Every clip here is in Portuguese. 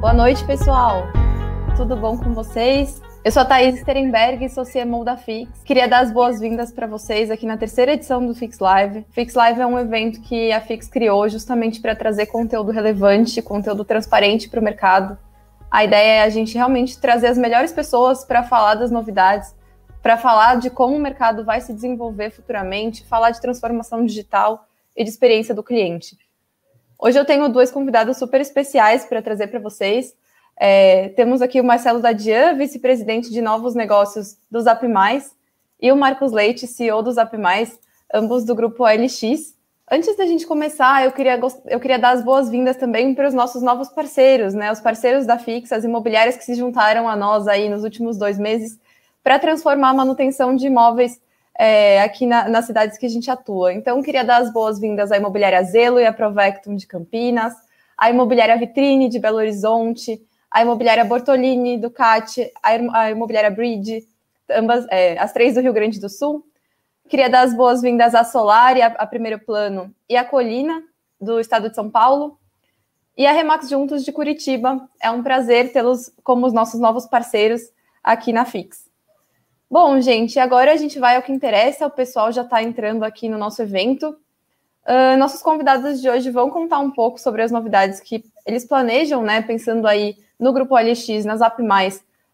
Boa noite, pessoal. Tudo bom com vocês? Eu sou a Thaís Sterenberg, sou CMO da Fix. Queria dar as boas-vindas para vocês aqui na terceira edição do Fix Live. Fix Live é um evento que a Fix criou justamente para trazer conteúdo relevante, conteúdo transparente para o mercado. A ideia é a gente realmente trazer as melhores pessoas para falar das novidades, para falar de como o mercado vai se desenvolver futuramente, falar de transformação digital e de experiência do cliente. Hoje eu tenho dois convidados super especiais para trazer para vocês. É, temos aqui o Marcelo Dadian, vice-presidente de novos negócios do Zap Mais, e o Marcos Leite, CEO do Zap Mais, ambos do grupo OLX. Antes da gente começar, eu queria, eu queria dar as boas-vindas também para os nossos novos parceiros, né? Os parceiros da Fix, as imobiliárias que se juntaram a nós aí nos últimos dois meses para transformar a manutenção de imóveis é, aqui na, nas cidades que a gente atua. Então, queria dar as boas-vindas à Imobiliária Zelo e à Provectum de Campinas, à Imobiliária Vitrine de Belo Horizonte, a imobiliária Bortolini, Ducati, a imobiliária Bridge, ambas, é, as três do Rio Grande do Sul. Queria dar as boas-vindas à Solar, e a Primeiro Plano e a Colina, do estado de São Paulo. E a Remax Juntos de Curitiba. É um prazer tê-los como os nossos novos parceiros aqui na Fix. Bom, gente, agora a gente vai ao que interessa. O pessoal já está entrando aqui no nosso evento. Uh, nossos convidados de hoje vão contar um pouco sobre as novidades que eles planejam, né? Pensando aí no Grupo OLX, na Zap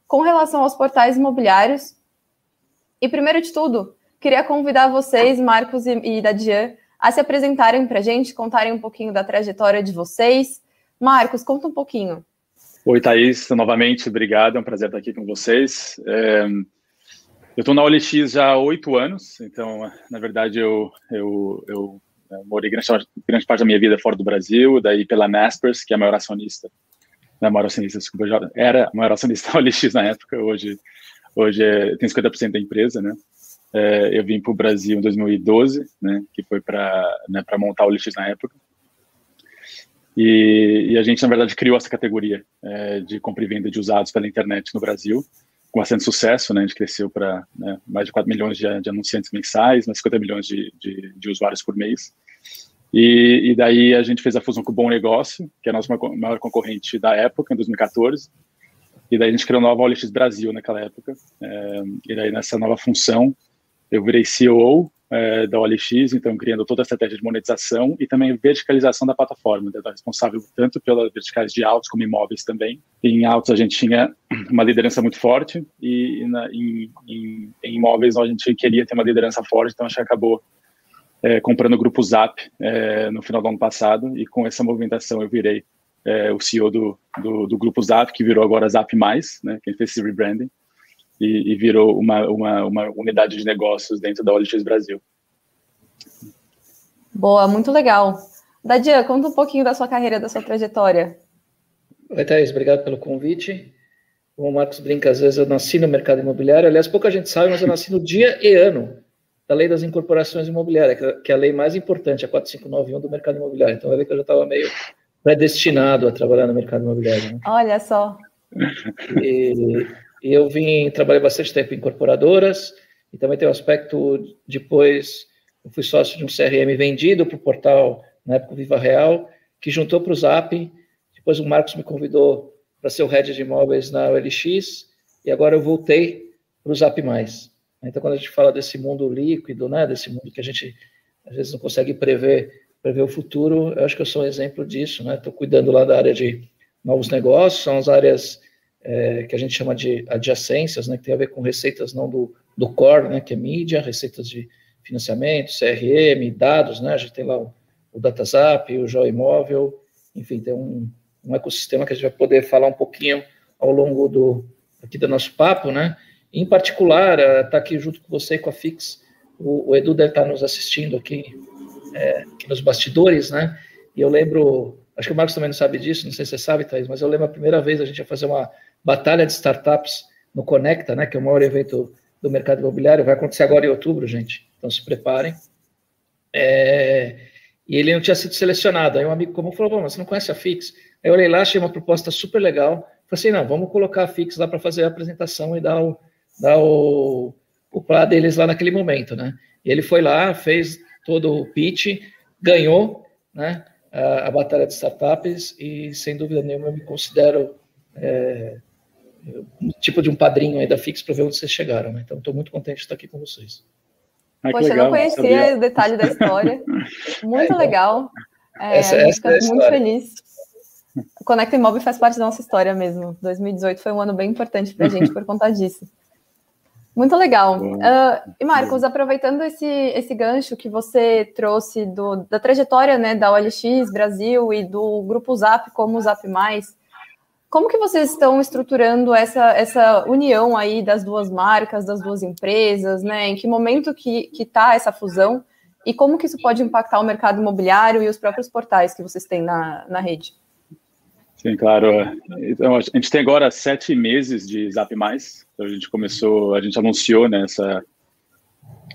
com relação aos portais imobiliários. E primeiro de tudo, queria convidar vocês, Marcos e, e Dadian, a se apresentarem para a gente, contarem um pouquinho da trajetória de vocês. Marcos, conta um pouquinho. Oi, Thaís, novamente, obrigado, é um prazer estar aqui com vocês. É, eu estou na OLX já há oito anos, então, na verdade, eu, eu, eu, eu morei grande, grande, parte da minha vida fora do Brasil, daí pela Naspers, que é a maior acionista na maior acionista, desculpa, já era a maior acionista da OLX na época, hoje, hoje é, tem 50% da empresa, né? É, eu vim para o Brasil em 2012, né, que foi para né, montar a OLX na época. E, e, a gente, na verdade, criou essa categoria é, de compra e venda de usados pela internet no Brasil, com bastante sucesso, né? A gente cresceu para né, mais de 4 milhões de, de, anunciantes mensais, mais 50 milhões de, de, de usuários por mês. E, e, daí a gente fez a fusão com o Bom Negócio, que é a nossa maior concorrente da época, em 2014. E daí a gente criou a nova OLX Brasil naquela época. É, e daí nessa nova função, eu virei CEO é, da OLX, então criando toda a estratégia de monetização e também verticalização da plataforma. Então, responsável tanto pelas verticais de autos como imóveis também. Em autos a gente tinha uma liderança muito forte e na, em, em, em imóveis a gente queria ter uma liderança forte, então a gente acabou é, comprando o grupo Zap é, no final do ano passado e com essa movimentação eu virei é, o CEO do, do, do, grupo Zap, que virou agora Zap+, né, que fez esse rebranding, e, e, virou uma, uma, uma unidade de negócios dentro da OLX Brasil. Boa, muito legal. Dadia, conta um pouquinho da sua carreira, da sua trajetória. Oi, Thaís, obrigado pelo convite. Como o Marcos brinca, às vezes eu nasci no mercado imobiliário, aliás, pouca gente sabe, mas eu nasci no dia e ano da lei das incorporações imobiliárias, que é a lei mais importante, a 4591 do mercado imobiliário. Então, vai ver que eu já estava meio predestinado a trabalhar no mercado imobiliário. Né? Olha só. E, eu vim, trabalhei bastante tempo em incorporadoras, e também tem o aspecto, depois, eu fui sócio de um CRM vendido para o portal, na época, Viva Real, que juntou para o Zap, depois o Marcos me convidou para ser o head de imóveis na OLX, e agora eu voltei para o Zap+. Então, quando a gente fala desse mundo líquido, né, desse mundo que a gente às vezes não consegue prever, prever o futuro, eu acho que eu sou um exemplo disso. Estou né? cuidando lá da área de novos negócios, são as áreas é, que a gente chama de adjacências, né, que tem a ver com receitas não do, do core, né, que é mídia, receitas de financiamento, CRM, dados, né, a gente tem lá o, o DataZap, o Joimóvel, enfim, tem um, um ecossistema que a gente vai poder falar um pouquinho ao longo do aqui do nosso papo, né, em particular, está aqui junto com você e com a Fix, o, o Edu deve estar tá nos assistindo aqui, é, aqui nos bastidores, né? E eu lembro, acho que o Marcos também não sabe disso, não sei se você sabe, Thaís, mas eu lembro a primeira vez a gente ia fazer uma batalha de startups no Conecta, né? Que é o maior evento do mercado imobiliário, vai acontecer agora em outubro, gente. Então se preparem. É, e ele não tinha sido selecionado. Aí um amigo comum falou: Bom, mas você não conhece a Fix? Aí eu olhei lá, achei uma proposta super legal. Falei assim: não, vamos colocar a Fix lá para fazer a apresentação e dar o, dar o, o plá deles lá naquele momento, né? E ele foi lá, fez todo o pitch, ganhou, né? a, a, batalha de startups e, sem dúvida nenhuma, eu me considero é, tipo de um padrinho aí da Fix para ver onde vocês chegaram. Né? Então, estou muito contente de estar aqui com vocês. Ah, Poxa, legal, eu não conhecia o detalhe da história. Muito é, legal. É, essa, a gente é muito feliz. O Conecta Imóvel faz parte da nossa história mesmo. 2018 foi um ano bem importante para a gente por conta disso. Muito legal. Uh, e Marcos, aproveitando esse, esse gancho que você trouxe do, da trajetória né, da OLX Brasil e do grupo Zap como o Zap Mais, como que vocês estão estruturando essa, essa união aí das duas marcas, das duas empresas, né? Em que momento que está essa fusão e como que isso pode impactar o mercado imobiliário e os próprios portais que vocês têm na, na rede? Sim, claro. Então, a gente tem agora sete meses de Zap Mais. Então, a gente começou, a gente anunciou nessa né,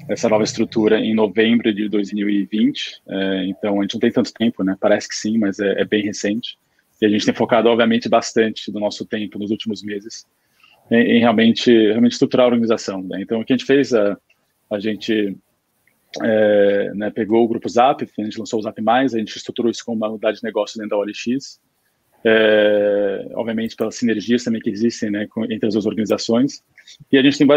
essa nova estrutura em novembro de 2020. É, então, a gente não tem tanto tempo, né? Parece que sim, mas é, é, bem recente. E a gente tem focado, obviamente, bastante do nosso tempo nos últimos meses em, em realmente, realmente estruturar a organização. Né? Então, o que a gente fez, a, a gente é, né, pegou o grupo Zap, a gente lançou o Zap a gente estruturou isso como uma unidade de negócio dentro da OLX é, obviamente pelas sinergias também que existem né, entre as duas organizações. E a gente tem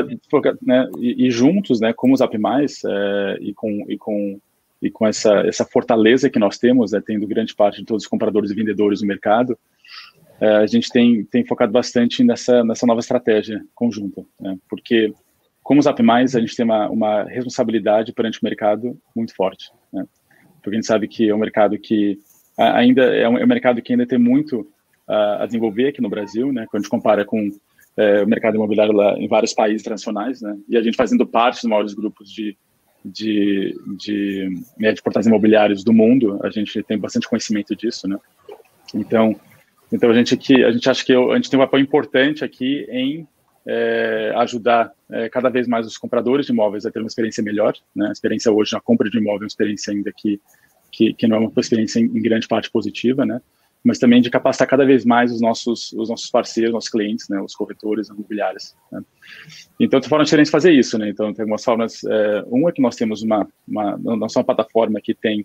né, e, e juntos, né, como os AppMais é, e com e com e com essa essa fortaleza que nós temos, né, tendo grande parte de todos os compradores e vendedores do mercado, é, a gente tem tem focado bastante nessa nessa nova estratégia conjunta, né, porque como os AppMais a gente tem uma, uma responsabilidade perante o mercado muito forte, né, porque a gente sabe que é um mercado que ainda é um, é um, mercado que ainda tem muito uh, a desenvolver aqui no Brasil, né? Quando a gente compara com é, o mercado imobiliário lá em vários países internacionais, né? E a gente fazendo parte dos maiores grupos de de, de, né, de portais imobiliários do mundo, a gente tem bastante conhecimento disso, né? Então, então a gente aqui, a gente acha que a gente tem um papel importante aqui em é, ajudar é, cada vez mais os compradores de imóveis a ter uma experiência melhor, né? A experiência hoje na compra de imóvel é uma experiência ainda que que, que não é uma experiência em, em, grande parte positiva, né? Mas também de capacitar cada vez mais os nossos, os nossos parceiros, nossos clientes, né? Os corretores imobiliários. Né? Então, tem formas diferentes de fazer isso, né? Então, tem algumas formas. É, uma é que nós temos uma, uma, uma plataforma que tem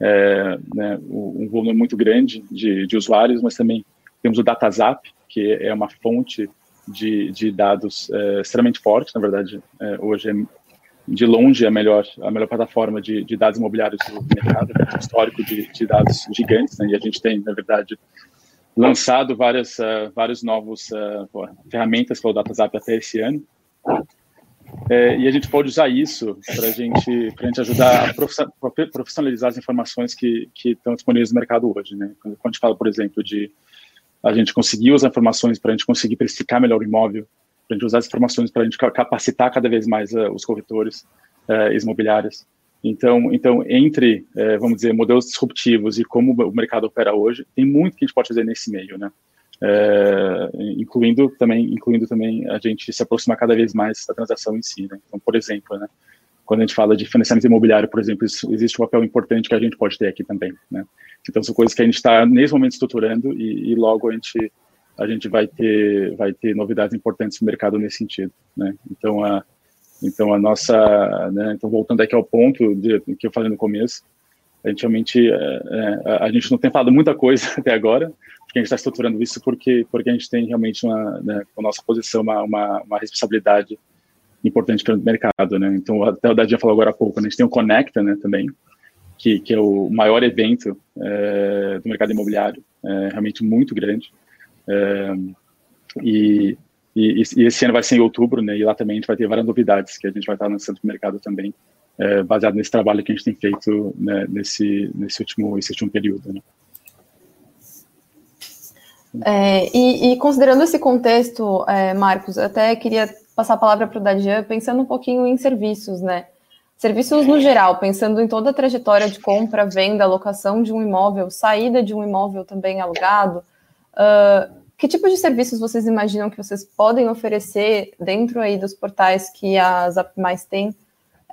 é, né, um volume muito grande de, de usuários, mas também temos o DataZap, que é uma fonte de, de dados é, extremamente forte, na verdade, hoje é de longe a melhor a melhor plataforma de, de dados imobiliários do mercado, né, um histórico de, de, dados gigantes, né, e a gente tem, na verdade, lançado várias uh, vários novos uh, ferramentas para o DataZap até esse ano. É, e a gente pode usar isso para gente, a gente ajudar a profissionalizar as informações que, que estão disponíveis no mercado hoje. Né? Quando a gente fala, por exemplo, de a gente conseguir usar informações para a gente conseguir precificar melhor o imóvel, para a gente usar as informações para a gente capacitar cada vez mais uh, os corretores uh, imobiliários. Então, então entre, uh, vamos dizer, modelos disruptivos e como o mercado opera hoje, tem muito que a gente pode fazer nesse meio, né? incluindo também, incluindo também a gente se aproximar cada vez mais da transação em si, né? Então, por exemplo, né? Quando a gente fala de financiamento imobiliário, por exemplo, existe um papel importante que a gente pode ter aqui também, né? Então, são coisas que a gente está nesse momento estruturando e, e logo a gente a gente vai ter vai ter novidades importantes no mercado nesse sentido, né? Então a então a nossa, né, então voltando aqui ao ponto de, que eu falei no começo, a gente realmente é, é, a gente não tem falado muita coisa até agora, porque a gente está estruturando isso porque porque a gente tem realmente uma né, a nossa posição uma, uma, uma responsabilidade importante para o mercado, né? Então até o Dadinha falou agora há pouco, né, a gente tem o Conecta, né, também, que, que é o maior evento é, do mercado imobiliário, é, realmente muito grande. É, e, e, e, esse ano vai ser em outubro, né? E lá também a gente vai ter várias novidades que a gente vai estar lançando no mercado também, é, baseado nesse trabalho que a gente tem feito né, nesse, nesse, último, último período. Né? É, e, e, considerando esse contexto, é, Marcos, até queria passar a palavra para o Dadian, pensando um pouquinho em serviços, né? Serviços no geral, pensando em toda a trajetória de compra, venda, locação de um imóvel, saída de um imóvel também alugado, Uh, que tipo de serviços vocês imaginam que vocês podem oferecer dentro aí dos portais que a Zap Mais tem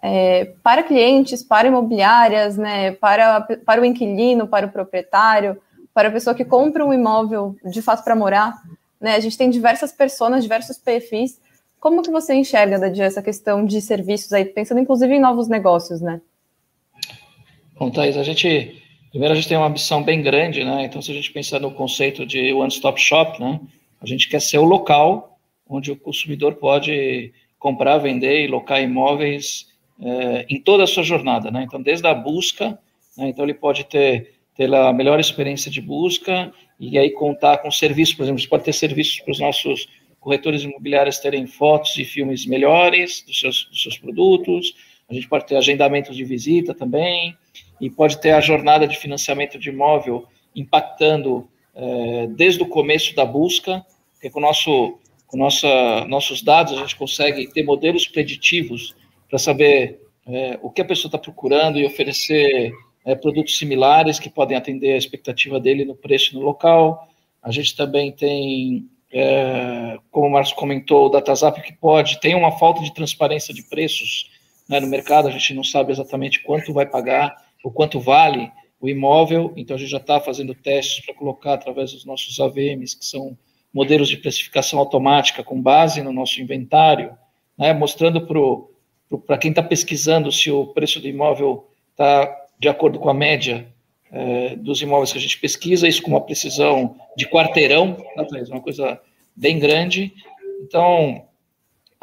é, para clientes, para imobiliárias, né, para, para o inquilino, para o proprietário, para a pessoa que compra um imóvel de fato para morar? Né? A gente tem diversas pessoas, diversos perfis. Como que você enxerga, Dadi, essa questão de serviços aí, pensando inclusive em novos negócios, né? Bom, Thais, a gente Primeiro, a gente tem uma ambição bem grande, né? Então, se a gente pensar no conceito de one-stop shop, né? A gente quer ser o local onde o consumidor pode comprar, vender e locar imóveis é, em toda a sua jornada, né? Então, desde a busca, né? então ele pode ter, ter a melhor experiência de busca e aí contar com serviços, por exemplo, você pode ter serviços para os nossos corretores imobiliários terem fotos e filmes melhores dos seus, dos seus produtos, a gente pode ter agendamentos de visita também, e pode ter a jornada de financiamento de imóvel impactando é, desde o começo da busca, porque com, nosso, com nossa, nossos dados a gente consegue ter modelos preditivos para saber é, o que a pessoa está procurando e oferecer é, produtos similares que podem atender a expectativa dele no preço no local. A gente também tem, é, como o Marcos comentou, o DataZap que pode, tem uma falta de transparência de preços né, no mercado, a gente não sabe exatamente quanto vai pagar o quanto vale o imóvel, então a gente já está fazendo testes para colocar através dos nossos AVMs, que são modelos de precificação automática com base no nosso inventário, né, mostrando para quem está pesquisando se o preço do imóvel está de acordo com a média é, dos imóveis que a gente pesquisa, isso com uma precisão de quarteirão, né, uma coisa bem grande. Então,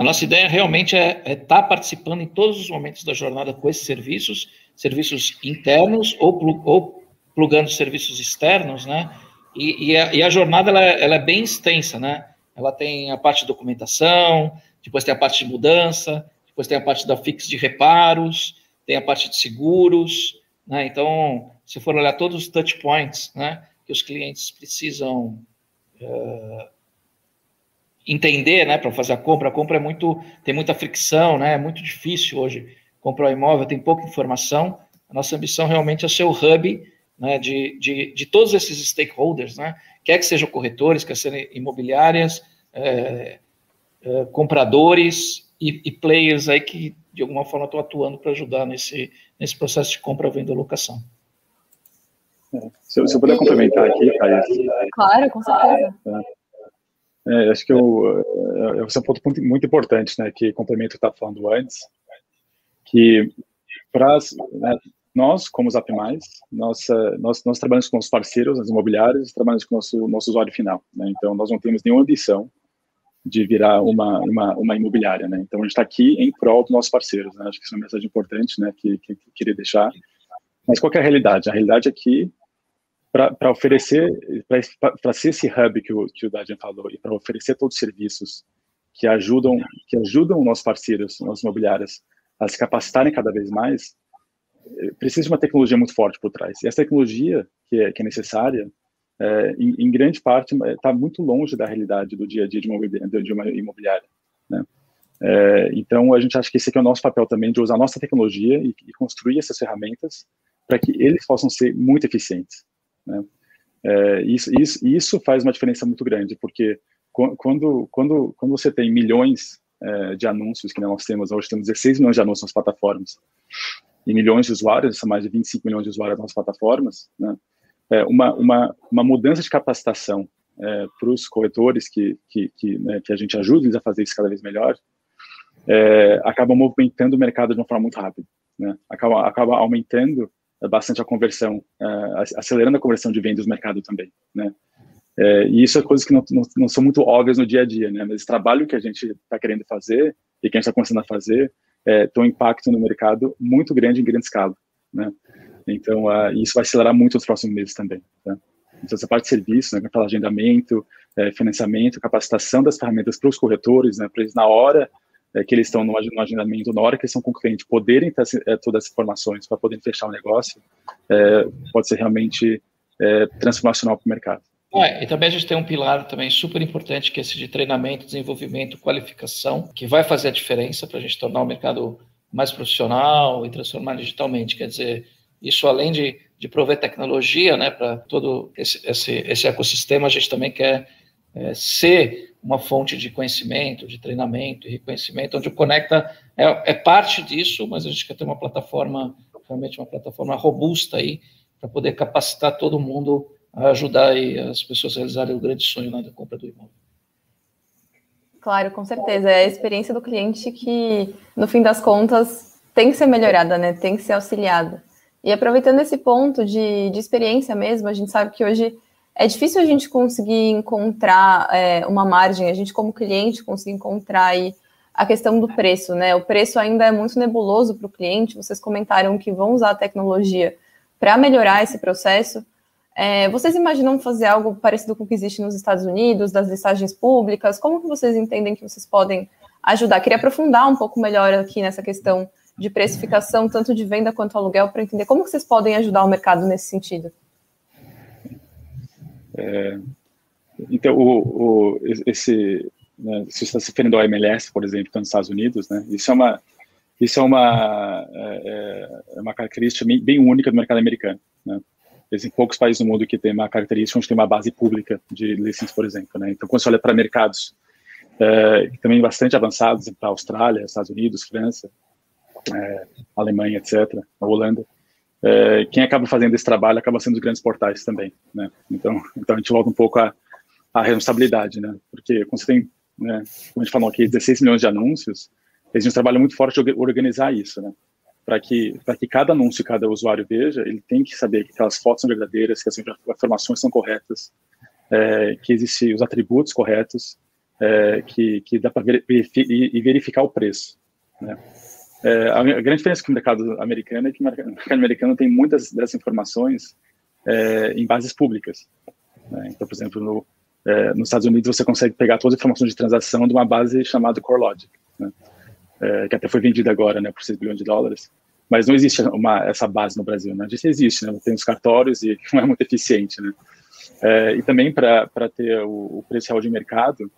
a nossa ideia realmente é estar é tá participando em todos os momentos da jornada com esses serviços, serviços internos ou, ou plugando serviços externos, né? E, e, a, e a, jornada ela, ela, é bem extensa, né? Ela tem a parte de documentação, depois tem a parte de mudança, depois tem a parte da fix de reparos, tem a parte de seguros, né? Então, se for olhar todos os touch points, né, que os clientes precisam uh, entender, né, para fazer a compra. A compra é muito, tem muita fricção, né, é muito difícil hoje comprar um imóvel, tem pouca informação. A nossa ambição realmente é ser o hub né, de, de, de todos esses stakeholders, né, quer que sejam corretores, quer sejam imobiliárias, é, é, compradores e, e, players aí que de alguma forma estão atuando para ajudar nesse, nesse processo de compra, venda e locação. É, se, eu, se eu puder complementar aqui, Thaís. Claro, com certeza. É. É, acho que eu, é, esse é um ponto muito, muito importante, né, que complemento o que estava falando antes, que para né, nós, como Zap+, nós, nós, nós trabalhamos com os parceiros, as imobiliárias, trabalhamos com o nosso, nosso usuário final, né, então nós não temos nenhuma ambição de virar uma, uma, uma imobiliária, né, então a gente está aqui em prol dos nossos parceiros, né, acho que isso é uma mensagem importante, né, que, que, que queria deixar, mas qual é a realidade? A realidade é que para oferecer, para ser esse hub que o, que o Dadian falou, e para oferecer todos os serviços que ajudam, que ajudam nossos parceiros, nossas imobiliárias, a se capacitarem cada vez mais, eh, precisa de uma tecnologia muito forte por trás. E essa tecnologia que é, que é necessária, é, em, em, grande parte, está muito longe da realidade do dia a dia de uma, de uma imobiliária. Né? É, então, a gente acha que esse aqui é o nosso papel também, de usar a nossa tecnologia e, e construir essas ferramentas para que eles possam ser muito eficientes. Né? É, isso, isso, isso faz uma diferença muito grande, porque quando, quando, quando você tem milhões é, de anúncios, que nós temos, hoje temos 16 milhões de anúncios nas plataformas, e milhões de usuários, são mais de 25 milhões de usuários nas plataformas, né? é, uma, uma, uma mudança de capacitação é, para os corretores que, que, que, né, que, a gente ajuda eles a fazer isso cada vez melhor, é, acaba movimentando o mercado de uma forma muito rápida. Né? Acaba, acaba aumentando bastante a conversão, é, acelerando a conversão de vendas no mercado também, né? É, e isso é coisas que não, não, não, são muito óbvias no dia a dia, né? Mas esse trabalho que a gente está querendo fazer e que a gente está começando a fazer é, tem um impacto no mercado muito grande em grande escala, né? Então, uh, isso vai acelerar muito nos próximos meses também. Tá? Então, essa parte de serviço, né, para agendamento, é, financiamento, capacitação das ferramentas para os corretores, né, para eles na hora é, que eles estão no, agendamento, na hora que eles são com o cliente, poderem ter é, todas as informações para poderem fechar o negócio, é, pode ser realmente é, transformacional para o mercado. e também a gente tem um pilar também super importante, que é esse de treinamento, desenvolvimento, qualificação, que vai fazer a diferença para a gente tornar o mercado mais profissional e transformar digitalmente. Quer dizer, isso além de, de prover tecnologia né, para todo esse, esse, esse, ecossistema, a gente também quer é, ser uma fonte de conhecimento, de treinamento e reconhecimento, onde o Conecta é, é, parte disso, mas a gente quer ter uma plataforma, realmente uma plataforma robusta aí, para poder capacitar todo mundo a ajudar as pessoas a realizarem o grande sonho da compra do imóvel. Claro, com certeza. É a experiência do cliente que, no fim das contas, tem que ser melhorada, né? Tem que ser auxiliada. E aproveitando esse ponto de, de experiência mesmo, a gente sabe que hoje é difícil a gente conseguir encontrar é, uma margem, a gente como cliente conseguir encontrar aí a questão do preço, né? O preço ainda é muito nebuloso para o cliente. Vocês comentaram que vão usar a tecnologia para melhorar esse processo. É, vocês imaginam fazer algo parecido com o que existe nos Estados Unidos, das listagens públicas? Como que vocês entendem que vocês podem ajudar? Queria aprofundar um pouco melhor aqui nessa questão de precificação, tanto de venda quanto aluguel, para entender como que vocês podem ajudar o mercado nesse sentido. É, então, o, o, esse, né, se está se referindo ao MLS, por exemplo, nos Estados Unidos, né, isso é uma, isso é uma, é, é, é uma característica bem, única do mercado americano. Né? Existem poucos países no mundo que tem uma característica onde tem uma base pública de licença, por exemplo. Né? Então, quando você olha para mercados é, também bastante avançados, para a Austrália, Estados Unidos, França, é, Alemanha, etc., a Holanda, é, quem acaba fazendo esse trabalho acaba sendo os grandes portais também, né? Então, então a gente volta um pouco à, à responsabilidade, né? Porque quando você tem, né, como a gente falou aqui, 16 milhões de anúncios, existe um trabalho muito forte de organizar isso, né? Para que, que cada anúncio, cada usuário veja, ele tem que saber que aquelas fotos são verdadeiras, que as informações são corretas, é, que existem os atributos corretos, é, que, que dá para verificar, e verificar o preço, né? É, a grande diferença com o mercado americano é que o mercado americano tem muitas dessas informações é, em bases públicas. Né? Então, por exemplo, no, é, nos Estados Unidos você consegue pegar todas as informações de transação de uma base chamada CoreLogic, né? É, que até foi vendida agora né, por 6 bilhões de dólares. Mas não existe uma, essa base no Brasil. Né? A gente existe, né? tem os cartórios e não é muito eficiente. Né? É, e também para ter o, o preço real de mercado,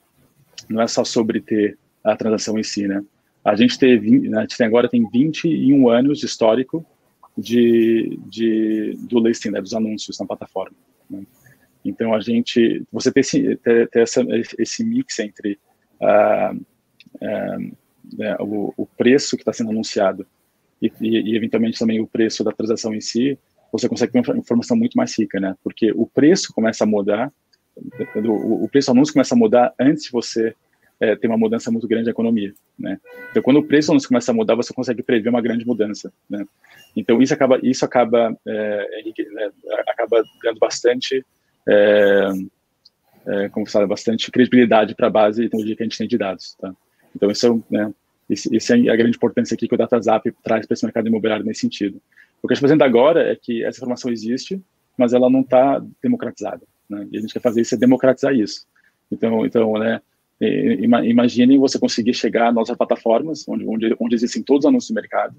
não é só sobre ter a transação em si, né? A gente, teve, né, a gente tem agora tem 21 anos de histórico de, de, do listing, né, dos anúncios na plataforma. Né? Então, a gente, você ter esse, ter, ter essa, esse mix entre uh, uh, né, o, o, preço que está sendo anunciado e, e, e, eventualmente, também o preço da transação em si, você consegue ter uma informação muito mais rica, né? Porque o preço começa a mudar, o, o preço do anúncio começa a mudar antes de você é, tem uma mudança muito grande da economia, né? Então, quando o preço não começa a mudar, você consegue prever uma grande mudança, né? Então, isso acaba, isso acaba, é, né, acaba dando bastante, é, é, como fala, bastante credibilidade para a base então, que a gente tem de dados, tá? Então, isso é, né, isso é a grande importância aqui que o DataZap traz para esse mercado imobiliário nesse sentido. O que a gente está fazendo agora é que essa informação existe, mas ela não está democratizada, né? E a gente quer fazer isso é democratizar isso. Então, então, né, Imaginem você conseguir chegar às nossas plataformas, onde, onde, onde existem todos os anúncios do mercado,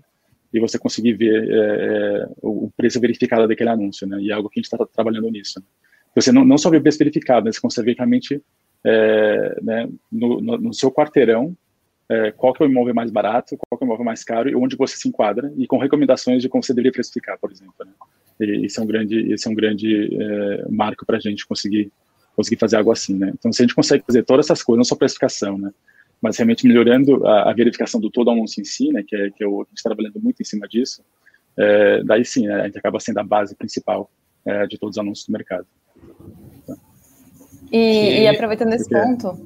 e você conseguir ver é, é o preço verificado daquele anúncio, né? E é algo que a gente está trabalhando nisso. Você não, não só vê o preço verificado, mas você consegue ver realmente é, né, no, no, no, seu quarteirão é, qual que é o imóvel mais barato, qual que é o imóvel mais caro e onde você se enquadra e com recomendações de como você deveria precificar, por exemplo. Né? E isso é um grande, esse é um grande é, marco para a gente conseguir conseguir fazer algo assim, né? Então, se a gente consegue fazer todas essas coisas, não só precificação, né? Mas realmente melhorando a, a verificação do todo anúncio em si, né? Que é, que é a gente está trabalhando muito em cima disso, é, daí sim, né, a gente acaba sendo a base principal é, de todos os anúncios do mercado. Tá. E, e, aproveitando esse ponto,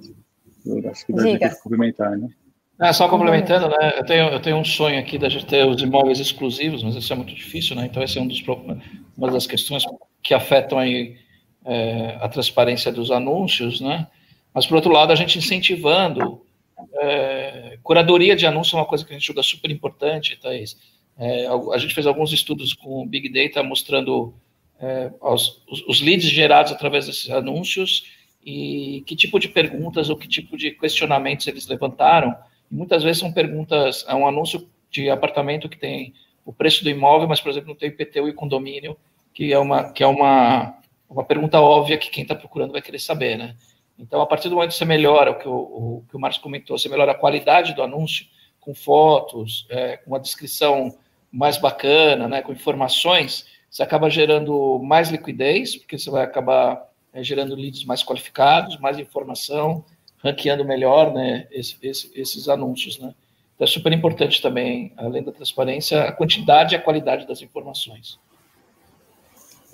eu acho que Diga. complementar, né? Ah, só complementando, né? Eu tenho, eu tenho um sonho aqui da gente ter os imóveis exclusivos, mas isso é muito difícil, né? Então, esse é um dos uma das questões que afetam aí é, a transparência dos anúncios, né? Mas, por outro lado, a gente incentivando. É, curadoria de anúncio é uma coisa que a gente julga super importante, Thaís. É, a gente fez alguns estudos com Big Data mostrando é, os, os, leads gerados através desses anúncios e que tipo de perguntas ou que tipo de questionamentos eles levantaram. Muitas vezes são perguntas, é um anúncio de apartamento que tem o preço do imóvel, mas, por exemplo, não tem IPTU e condomínio, que é uma, que é uma uma pergunta óbvia que quem está procurando vai querer saber, né? Então, a partir do momento que você melhora, o que o, o, que o Marcos comentou, você melhora a qualidade do anúncio, com fotos, é, com uma descrição mais bacana, né, com informações, você acaba gerando mais liquidez, porque você vai acabar é, gerando leads mais qualificados, mais informação, ranqueando melhor né, esse, esse, esses anúncios. Né? Então, é super importante também, além da transparência, a quantidade e a qualidade das informações.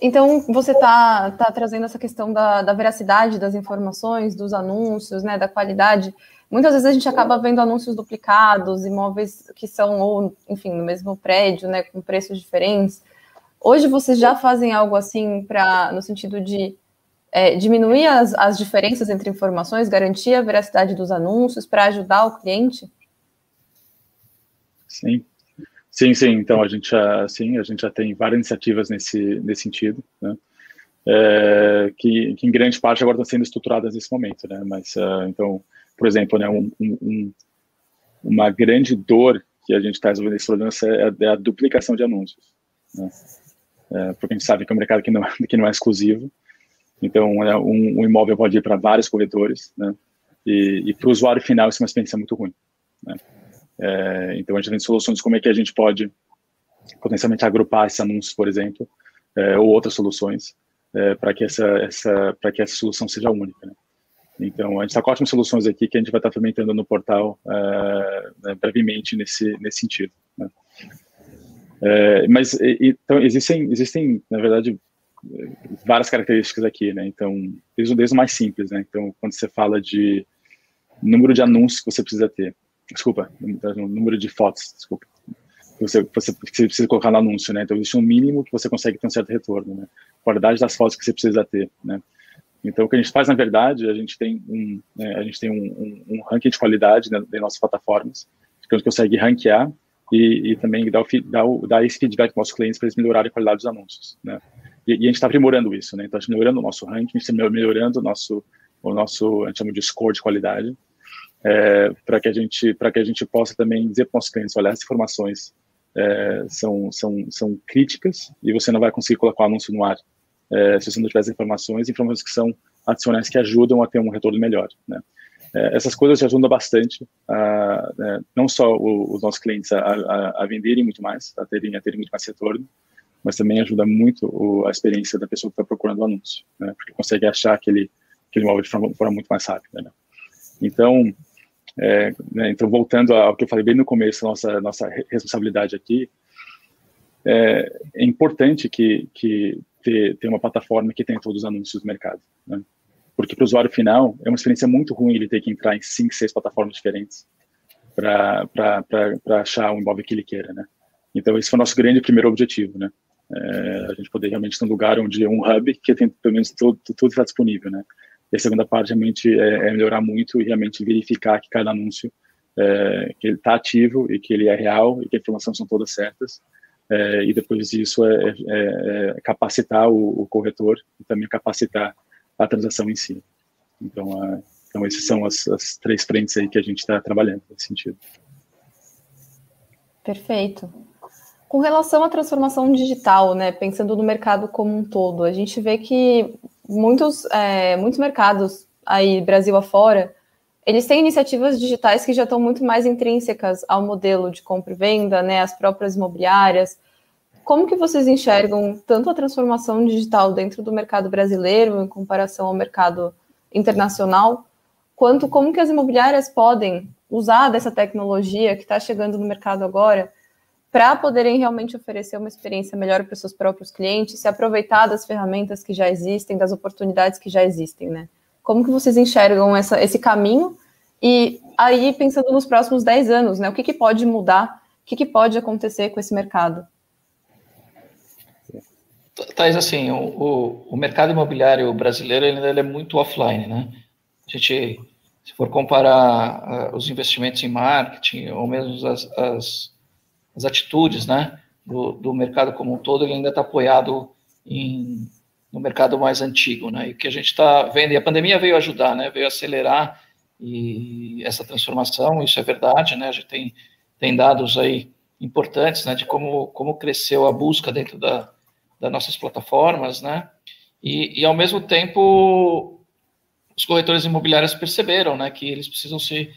Então, você está tá trazendo essa questão da, da, veracidade das informações, dos anúncios, né, da qualidade. Muitas vezes a gente acaba vendo anúncios duplicados, imóveis que são, ou, enfim, no mesmo prédio, né, com preços diferentes. Hoje vocês já fazem algo assim para no sentido de é, diminuir as, as diferenças entre informações, garantir a veracidade dos anúncios para ajudar o cliente? Sim, sim, sim. Então a gente já, sim, a gente já tem várias iniciativas nesse nesse sentido, né? É, que, que, em grande parte agora estão sendo estruturadas nesse momento, né? Mas uh, então, por exemplo, né, um, um, uma grande dor que a gente está resolvendo nesse problema é, é a duplicação de anúncios, né? É, porque a gente sabe que é um mercado que não, que não é exclusivo, então, é, um, um, imóvel pode ir para vários corretores, né? E, e para o usuário final, isso é uma experiência muito ruim. Né? É, então, a gente tem soluções como é que a gente pode potencialmente agrupar esses anúncios, por exemplo, é, ou outras soluções, é, para que essa, essa, para que essa solução seja única. Né? Então, a gente está com ótimas soluções aqui que a gente vai estar tá implementando no portal é, né, brevemente nesse, nesse sentido. Né? É, mas, então, existem, existem, na verdade, várias características aqui, né? Então, desde o mais simples, né? Então, quando você fala de número de anúncios que você precisa ter, desculpa, número de fotos, desculpa, você, você, você precisa colocar no anúncio, né? Então, existe um mínimo que você consegue ter um certo retorno, né? Qualidade das fotos que você precisa ter, né? Então, o que a gente faz, na verdade, a gente tem um, né, a gente tem um, um, um ranking de qualidade né, das nossas plataformas, que a gente consegue ranquear e, e também dar, o, dar, o, dar esse feedback para os nossos clientes para eles melhorarem a qualidade dos anúncios, né? E, e a gente está aprimorando isso, né? Então, a gente está melhorando o nosso ranking, a gente está melhorando o nosso, o nosso, a gente chama de score de qualidade, é, para que a gente, para que a gente possa também dizer para os clientes, olha, essas informações é, são, são, são críticas e você não vai conseguir colocar o anúncio no ar é, se você não tiver as informações, informações que são adicionais que ajudam a ter um retorno melhor, né? É, essas coisas ajudam bastante, a, né, não só o, os nossos clientes a, a, a, venderem muito mais, a terem, a terem muito mais retorno, mas também ajuda muito o, a experiência da pessoa que está procurando o anúncio, né? porque consegue achar aquele, aquele imóvel de forma, forma muito mais rápida. Né? Então, é, né, então, voltando ao que eu falei bem no começo, nossa, nossa responsabilidade aqui, é, é importante que, que ter, ter uma plataforma que tenha todos os anúncios do mercado. Né? Porque para o usuário final, é uma experiência muito ruim ele ter que entrar em cinco, seis plataformas diferentes para achar o imóvel que ele queira. Né? Então, esse foi o nosso grande primeiro objetivo. Né? É, a gente poder realmente ter um lugar onde um hub que tem pelo menos tudo, tudo está disponível, né? E a segunda parte realmente é, é, melhorar muito e realmente verificar que cada anúncio é, que ele está ativo e que ele é real e que as informações são todas certas. É, e depois disso é, é, é, capacitar o, o, corretor e também capacitar a transação em si. Então, então esses são as, as três frentes aí que a gente está trabalhando nesse sentido. Perfeito. Com relação à transformação digital, né, pensando no mercado como um todo, a gente vê que muitos, é, muitos mercados aí, Brasil afora, eles têm iniciativas digitais que já estão muito mais intrínsecas ao modelo de compra e venda, né, as próprias imobiliárias. Como que vocês enxergam tanto a transformação digital dentro do mercado brasileiro em comparação ao mercado internacional, quanto como que as imobiliárias podem usar dessa tecnologia que está chegando no mercado agora para poderem realmente oferecer uma experiência melhor para os seus próprios clientes, se aproveitar das ferramentas que já existem, das oportunidades que já existem, né? Como que vocês enxergam essa, esse caminho? E aí, pensando nos próximos 10 anos, né? O que, que pode mudar? O que, que pode acontecer com esse mercado? Thais, assim, o, o, o, mercado imobiliário brasileiro ele, ele, é muito offline, né? A gente, se for comparar uh, os investimentos em marketing, ou mesmo as, as as atitudes né, do, do mercado como um todo, ele ainda está apoiado em, no mercado mais antigo. Né, e o que a gente está vendo, e a pandemia veio ajudar, né, veio acelerar e essa transformação, isso é verdade, né, a gente tem, tem dados aí importantes né, de como, como cresceu a busca dentro da, das nossas plataformas, né, e, e ao mesmo tempo os corretores imobiliários perceberam né, que eles precisam se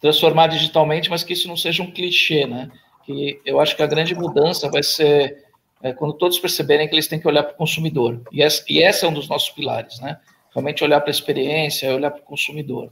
transformar digitalmente, mas que isso não seja um clichê, né? Que eu acho que a grande mudança vai ser é, quando todos perceberem que eles têm que olhar para o consumidor. E esse, e esse é um dos nossos pilares, né? Realmente olhar para a experiência, olhar para o consumidor.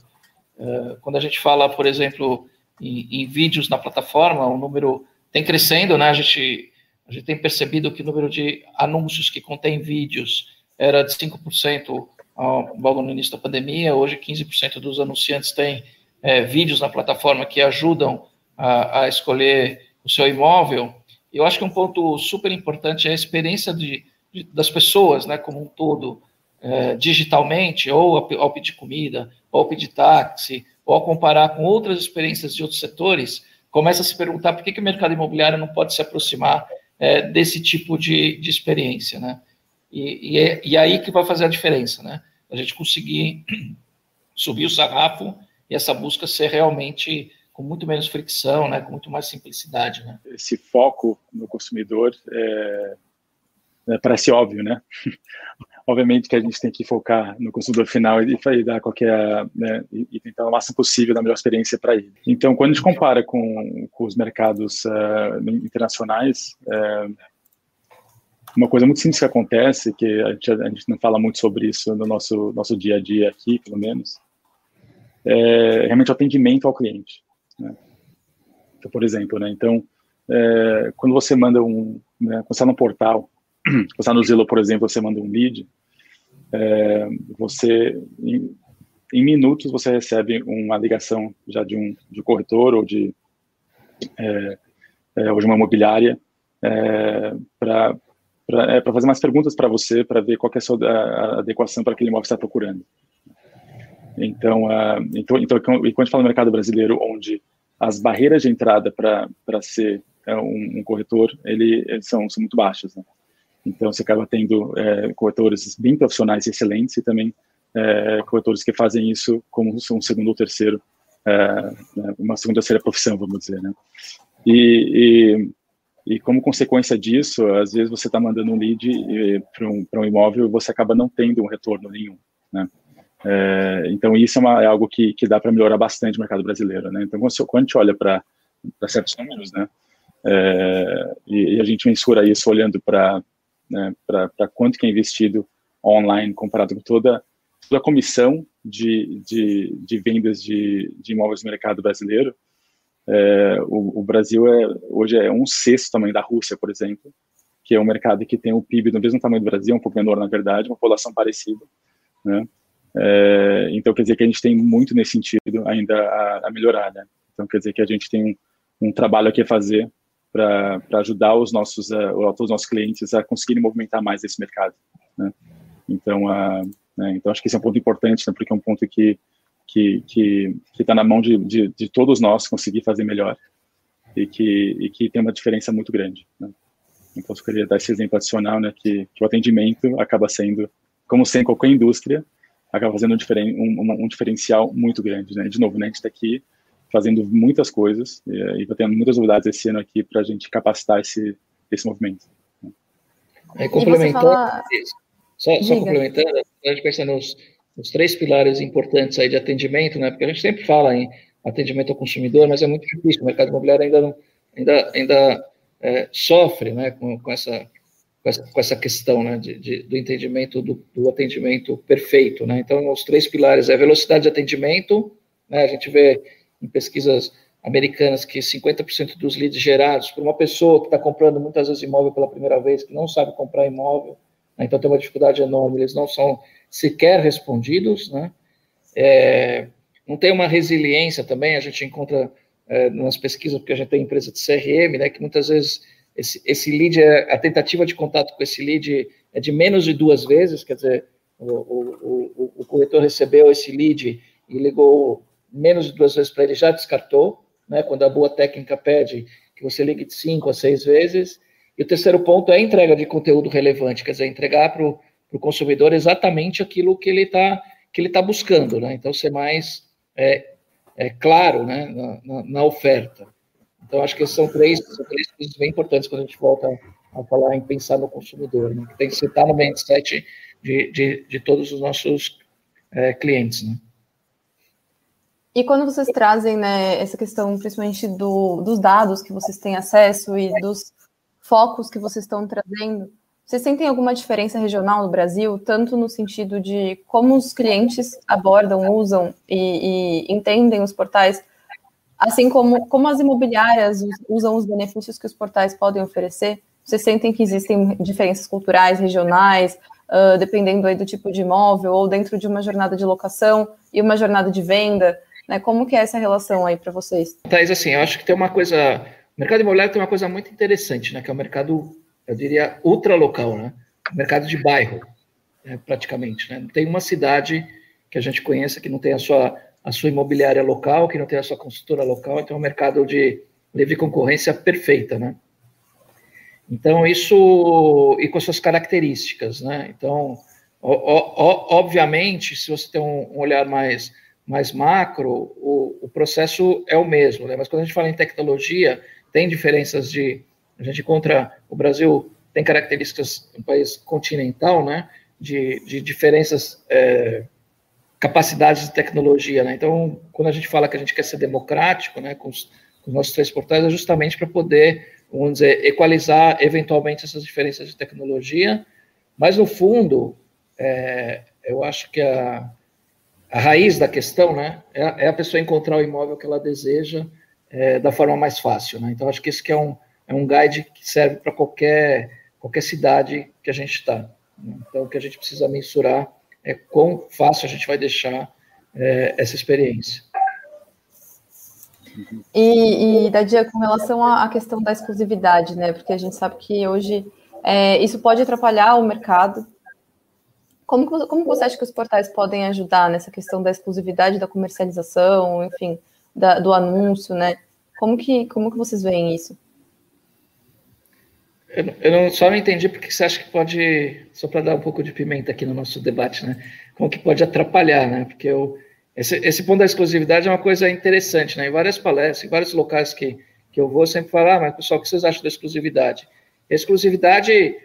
É, quando a gente fala, por exemplo, em, em, vídeos na plataforma, o número tem crescendo, né? A gente, a gente tem percebido que o número de anúncios que contém vídeos era de 5% ao, logo no início da pandemia, hoje 15% dos anunciantes têm é, vídeos na plataforma que ajudam a, a escolher o seu imóvel. Eu acho que um ponto super importante é a experiência de, de das pessoas, né, como um todo, é, digitalmente, ou ao, pedir comida, ou ao pedir táxi, ou ao comparar com outras experiências de outros setores, começa a se perguntar por que, que o mercado imobiliário não pode se aproximar é, desse tipo de, de experiência, né? E, e, é, e aí que vai fazer a diferença, né? A gente conseguir subir o sarrafo e essa busca ser realmente com muito menos fricção, né, com muito mais simplicidade. Né? Esse foco no consumidor é, é, parece óbvio, né? Obviamente que a gente tem que focar no consumidor final e, e dar qualquer né, e, tentar o máximo possível dar a melhor experiência para ele. Então, quando a gente compara com, com os mercados uh, internacionais, uh, uma coisa muito simples que acontece, que a gente, a gente não fala muito sobre isso no nosso nosso dia a dia aqui, pelo menos, é realmente o atendimento ao cliente. Né? Então, por exemplo, né? Então, é, quando você manda um, né, quando você está no portal, quando você está no Zillow, por exemplo, você manda um lead, é, você em, em, minutos você recebe uma ligação já de um, de corretor ou de é, é ou de uma imobiliária é, para para é, fazer mais perguntas para você, para ver qual é a sua a adequação para aquele imóvel que você está procurando. Então, uh, então, então, e quando a gente fala no mercado brasileiro, onde as barreiras de entrada para ser é, um, um, corretor, ele, eles são, são muito baixas, né? Então, você acaba tendo é, corretores bem profissionais e excelentes e também é, corretores que fazem isso como um segundo ou terceiro, é, uma segunda ou terceira profissão, vamos dizer, né? E, e, e, como consequência disso, às vezes você está mandando um lead para um, um imóvel e você acaba não tendo um retorno nenhum, né? É, então, isso é, uma, é, algo que, que dá para melhorar bastante o mercado brasileiro. Né? Então, quando, a gente olha para certos números, né, é, e, e, a gente mensura isso olhando para né, quanto que é investido online comparado com toda, toda a comissão de, de, de vendas de, de imóveis no mercado brasileiro, é, o, o, Brasil é, hoje é um sexto tamanho da Rússia, por exemplo, que é um mercado que tem o PIB do mesmo tamanho do Brasil, um pouco menor na verdade, uma população parecida, né? É, então, quer dizer que a gente tem muito nesse sentido ainda a, a melhorar, né? Então, quer dizer que a gente tem um, um trabalho aqui a fazer para ajudar os nossos, uh, os nossos clientes a conseguirem movimentar mais esse mercado, né? Então, uh, né? então, acho que esse é um ponto importante, né? porque é um ponto que que que está na mão de, de, de, todos nós conseguir fazer melhor e que e que tem uma diferença muito grande. Né? Então, eu queria dar esse exemplo adicional, né? Que, que o atendimento acaba sendo, como sempre, qualquer indústria, acaba fazendo um, diferen, um, um, diferencial muito grande, né? De novo, né, a gente está aqui fazendo muitas coisas e, e tá tendo muitas novidades esse ano aqui para a gente capacitar esse, esse movimento. É, complementando, fala... só, só complementando, a gente pensa nos, nos três pilares importantes aí de atendimento, né? Porque a gente sempre fala em atendimento ao consumidor, mas é muito difícil. O mercado imobiliário ainda não, ainda, ainda é, sofre, né? Com, com essa com essa, com essa questão né, de, de, do entendimento do, do, atendimento perfeito. Né? Então, os três pilares é velocidade de atendimento, né? a gente vê em pesquisas americanas que 50% dos leads gerados por uma pessoa que está comprando muitas vezes imóvel pela primeira vez, que não sabe comprar imóvel, né? então tem uma dificuldade enorme, eles não são sequer respondidos, né? É, não tem uma resiliência também, a gente encontra é, nas pesquisas, porque a gente tem empresa de CRM, né, que muitas vezes esse, esse lead, é, a tentativa de contato com esse lead é de menos de duas vezes, quer dizer, o, o, o, o corretor recebeu esse lead e ligou menos de duas vezes para ele, já descartou, né, quando a boa técnica pede que você ligue de cinco a seis vezes. E o terceiro ponto é a entrega de conteúdo relevante, quer dizer, entregar para o consumidor exatamente aquilo que ele está que ele tá buscando, né? Então, ser mais é, é claro né, na, na, na oferta. Então, acho que são três, são três coisas bem importantes quando a gente volta a falar em pensar no consumidor. Né? Tem que estar no mindset de, de, de todos os nossos é, clientes. Né? E quando vocês trazem né, essa questão, principalmente do, dos dados que vocês têm acesso e dos focos que vocês estão trazendo, vocês sentem alguma diferença regional no Brasil, tanto no sentido de como os clientes abordam, usam e, e entendem os portais, Assim como, como as imobiliárias usam os benefícios que os portais podem oferecer, vocês sentem que existem diferenças culturais, regionais, uh, dependendo aí do tipo de imóvel, ou dentro de uma jornada de locação e uma jornada de venda, né? Como que é essa relação aí para vocês? Thais, assim, eu acho que tem uma coisa mercado imobiliário tem uma coisa muito interessante, né? Que é o mercado, eu diria, ultra local, né? mercado de bairro, né, praticamente. Né? Não tem uma cidade que a gente conheça que não tem a sua, a sua imobiliária local, que não tem a sua construtora local, então é um mercado de livre concorrência perfeita, né? Então, isso, e com suas características, né? Então, o, o, obviamente, se você tem um, um olhar mais, mais macro, o, o, processo é o mesmo, né? Mas quando a gente fala em tecnologia, tem diferenças de, a gente encontra, o Brasil tem características, um país continental, né? De, de diferenças, é, capacidades de tecnologia, né? Então, quando a gente fala que a gente quer ser democrático, né? Com os, com os nossos três portais, é justamente para poder vamos dizer, equalizar eventualmente essas diferenças de tecnologia, mas no fundo, é, eu acho que a, a raiz da questão né, é, é, a pessoa encontrar o imóvel que ela deseja é, da forma mais fácil. Né? Então, acho que esse que é, um, é um guide que serve para qualquer, qualquer cidade que a gente está. Né? Então, o que a gente precisa mensurar é quão fácil a gente vai deixar é, essa experiência. E, e Dadia, com relação à questão da exclusividade, né? Porque a gente sabe que hoje é, isso pode atrapalhar o mercado. Como, como você acha que os portais podem ajudar nessa questão da exclusividade, da comercialização, enfim, da, do anúncio, né? Como que, como que vocês veem isso? Eu, eu não, só não entendi porque você acha que pode, só para dar um pouco de pimenta aqui no nosso debate, né? Como que pode atrapalhar, né? Porque eu, esse, esse ponto da exclusividade é uma coisa interessante, né? Em várias palestras, em vários locais que, que eu vou, sempre falar, ah, mas pessoal, o que vocês acham da exclusividade? A exclusividade,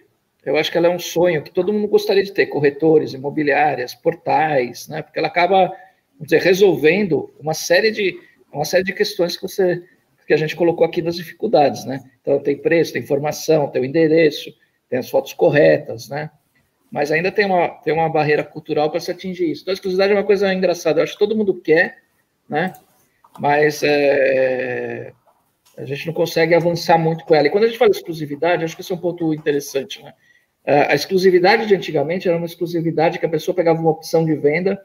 eu acho que ela é um sonho que todo mundo gostaria de ter, corretores, imobiliárias, portais, né? Porque ela acaba, vamos dizer, resolvendo uma série de, uma série de questões que você que a gente colocou aqui das dificuldades, né? Então tem preço, tem informação, tem o endereço, tem as fotos corretas, né? mas ainda tem uma, tem uma barreira cultural para se atingir isso. Então, a exclusividade é uma coisa engraçada. Eu acho que todo mundo quer, né? Mas é, a gente não consegue avançar muito com ela. E quando a gente fala exclusividade, acho que esse é um ponto interessante, né? A exclusividade de antigamente era uma exclusividade que a pessoa pegava uma opção de venda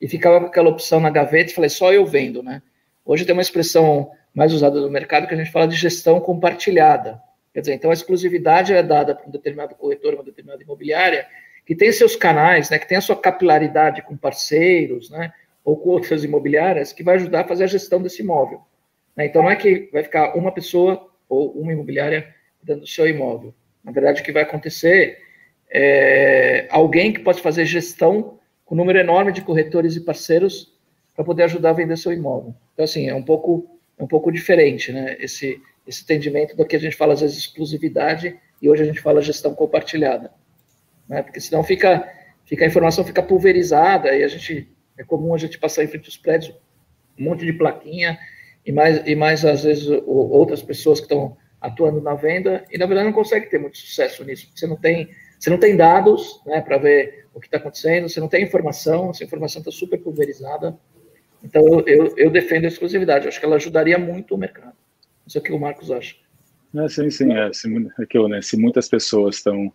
e ficava com aquela opção na gaveta e falei, só eu vendo, né? Hoje tem uma expressão mais usada no mercado que a gente fala de gestão compartilhada. Quer dizer, então a exclusividade é dada para um determinado corretor, uma determinada imobiliária, que tem seus canais, né, que tem a sua capilaridade com parceiros, né, ou com outras imobiliárias, que vai ajudar a fazer a gestão desse imóvel. Né? Então, não é que vai ficar uma pessoa ou uma imobiliária dentro do seu imóvel. Na verdade, o que vai acontecer é alguém que pode fazer gestão com um número enorme de corretores e parceiros para poder ajudar a vender seu imóvel. Então, assim, é um pouco, é um pouco diferente, né? Esse, esse entendimento do que a gente fala, às vezes, exclusividade, e hoje a gente fala gestão compartilhada né? Porque senão fica, fica a informação fica pulverizada e a gente é comum a gente passar em frente aos prédios um monte de plaquinha e mais e mais às vezes outras pessoas que estão atuando na venda e na verdade não consegue ter muito sucesso nisso. Você não tem você não tem dados, né, para ver o que está acontecendo. Você não tem informação. Essa informação está super pulverizada. Então eu, eu, eu, defendo a exclusividade. Eu acho que ela ajudaria muito o mercado. Não sei o que o Marcos acha. É, sim, sim. É, se, aquilo, né, se muitas pessoas estão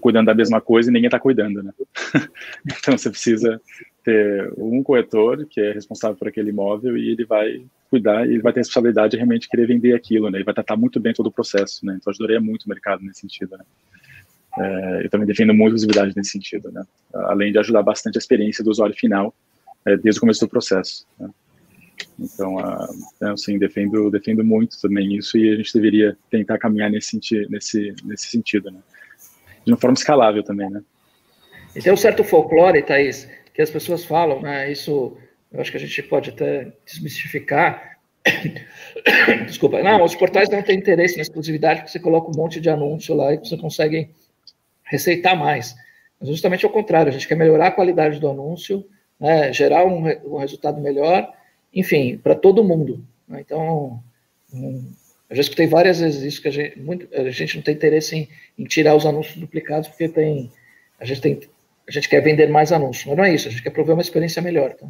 cuidando da mesma coisa e ninguém está cuidando, né? então você precisa ter um corretor que é responsável por aquele imóvel e ele vai cuidar e ele vai ter a responsabilidade de realmente querer vender aquilo, né? Ele vai tratar muito bem todo o processo, né? Então ajudaria muito o mercado nesse sentido, né? É, eu também defendo muito visibilidade nesse sentido, né? Além de ajudar bastante a experiência do usuário final é, desde o começo do processo. Né? Então, uh, assim, defendo, defendo muito também isso e a gente deveria tentar caminhar nesse, senti nesse, nesse sentido, né? de uma forma escalável também, né? E tem um certo folclore, Thaís, que as pessoas falam, né? Isso eu acho que a gente pode até desmistificar. Desculpa. Não, os portais não têm interesse na exclusividade porque você coloca um monte de anúncio lá e você consegue receitar mais. Mas justamente ao contrário, a gente quer melhorar a qualidade do anúncio, né, gerar um, um resultado melhor, enfim, para todo mundo. Né? Então, um, eu já escutei várias vezes isso, que a gente, muito, a gente não tem interesse em, em, tirar os anúncios duplicados, porque tem, a, gente tem, a gente quer vender mais anúncios. Mas não é isso, a gente quer prover uma experiência melhor. Tá?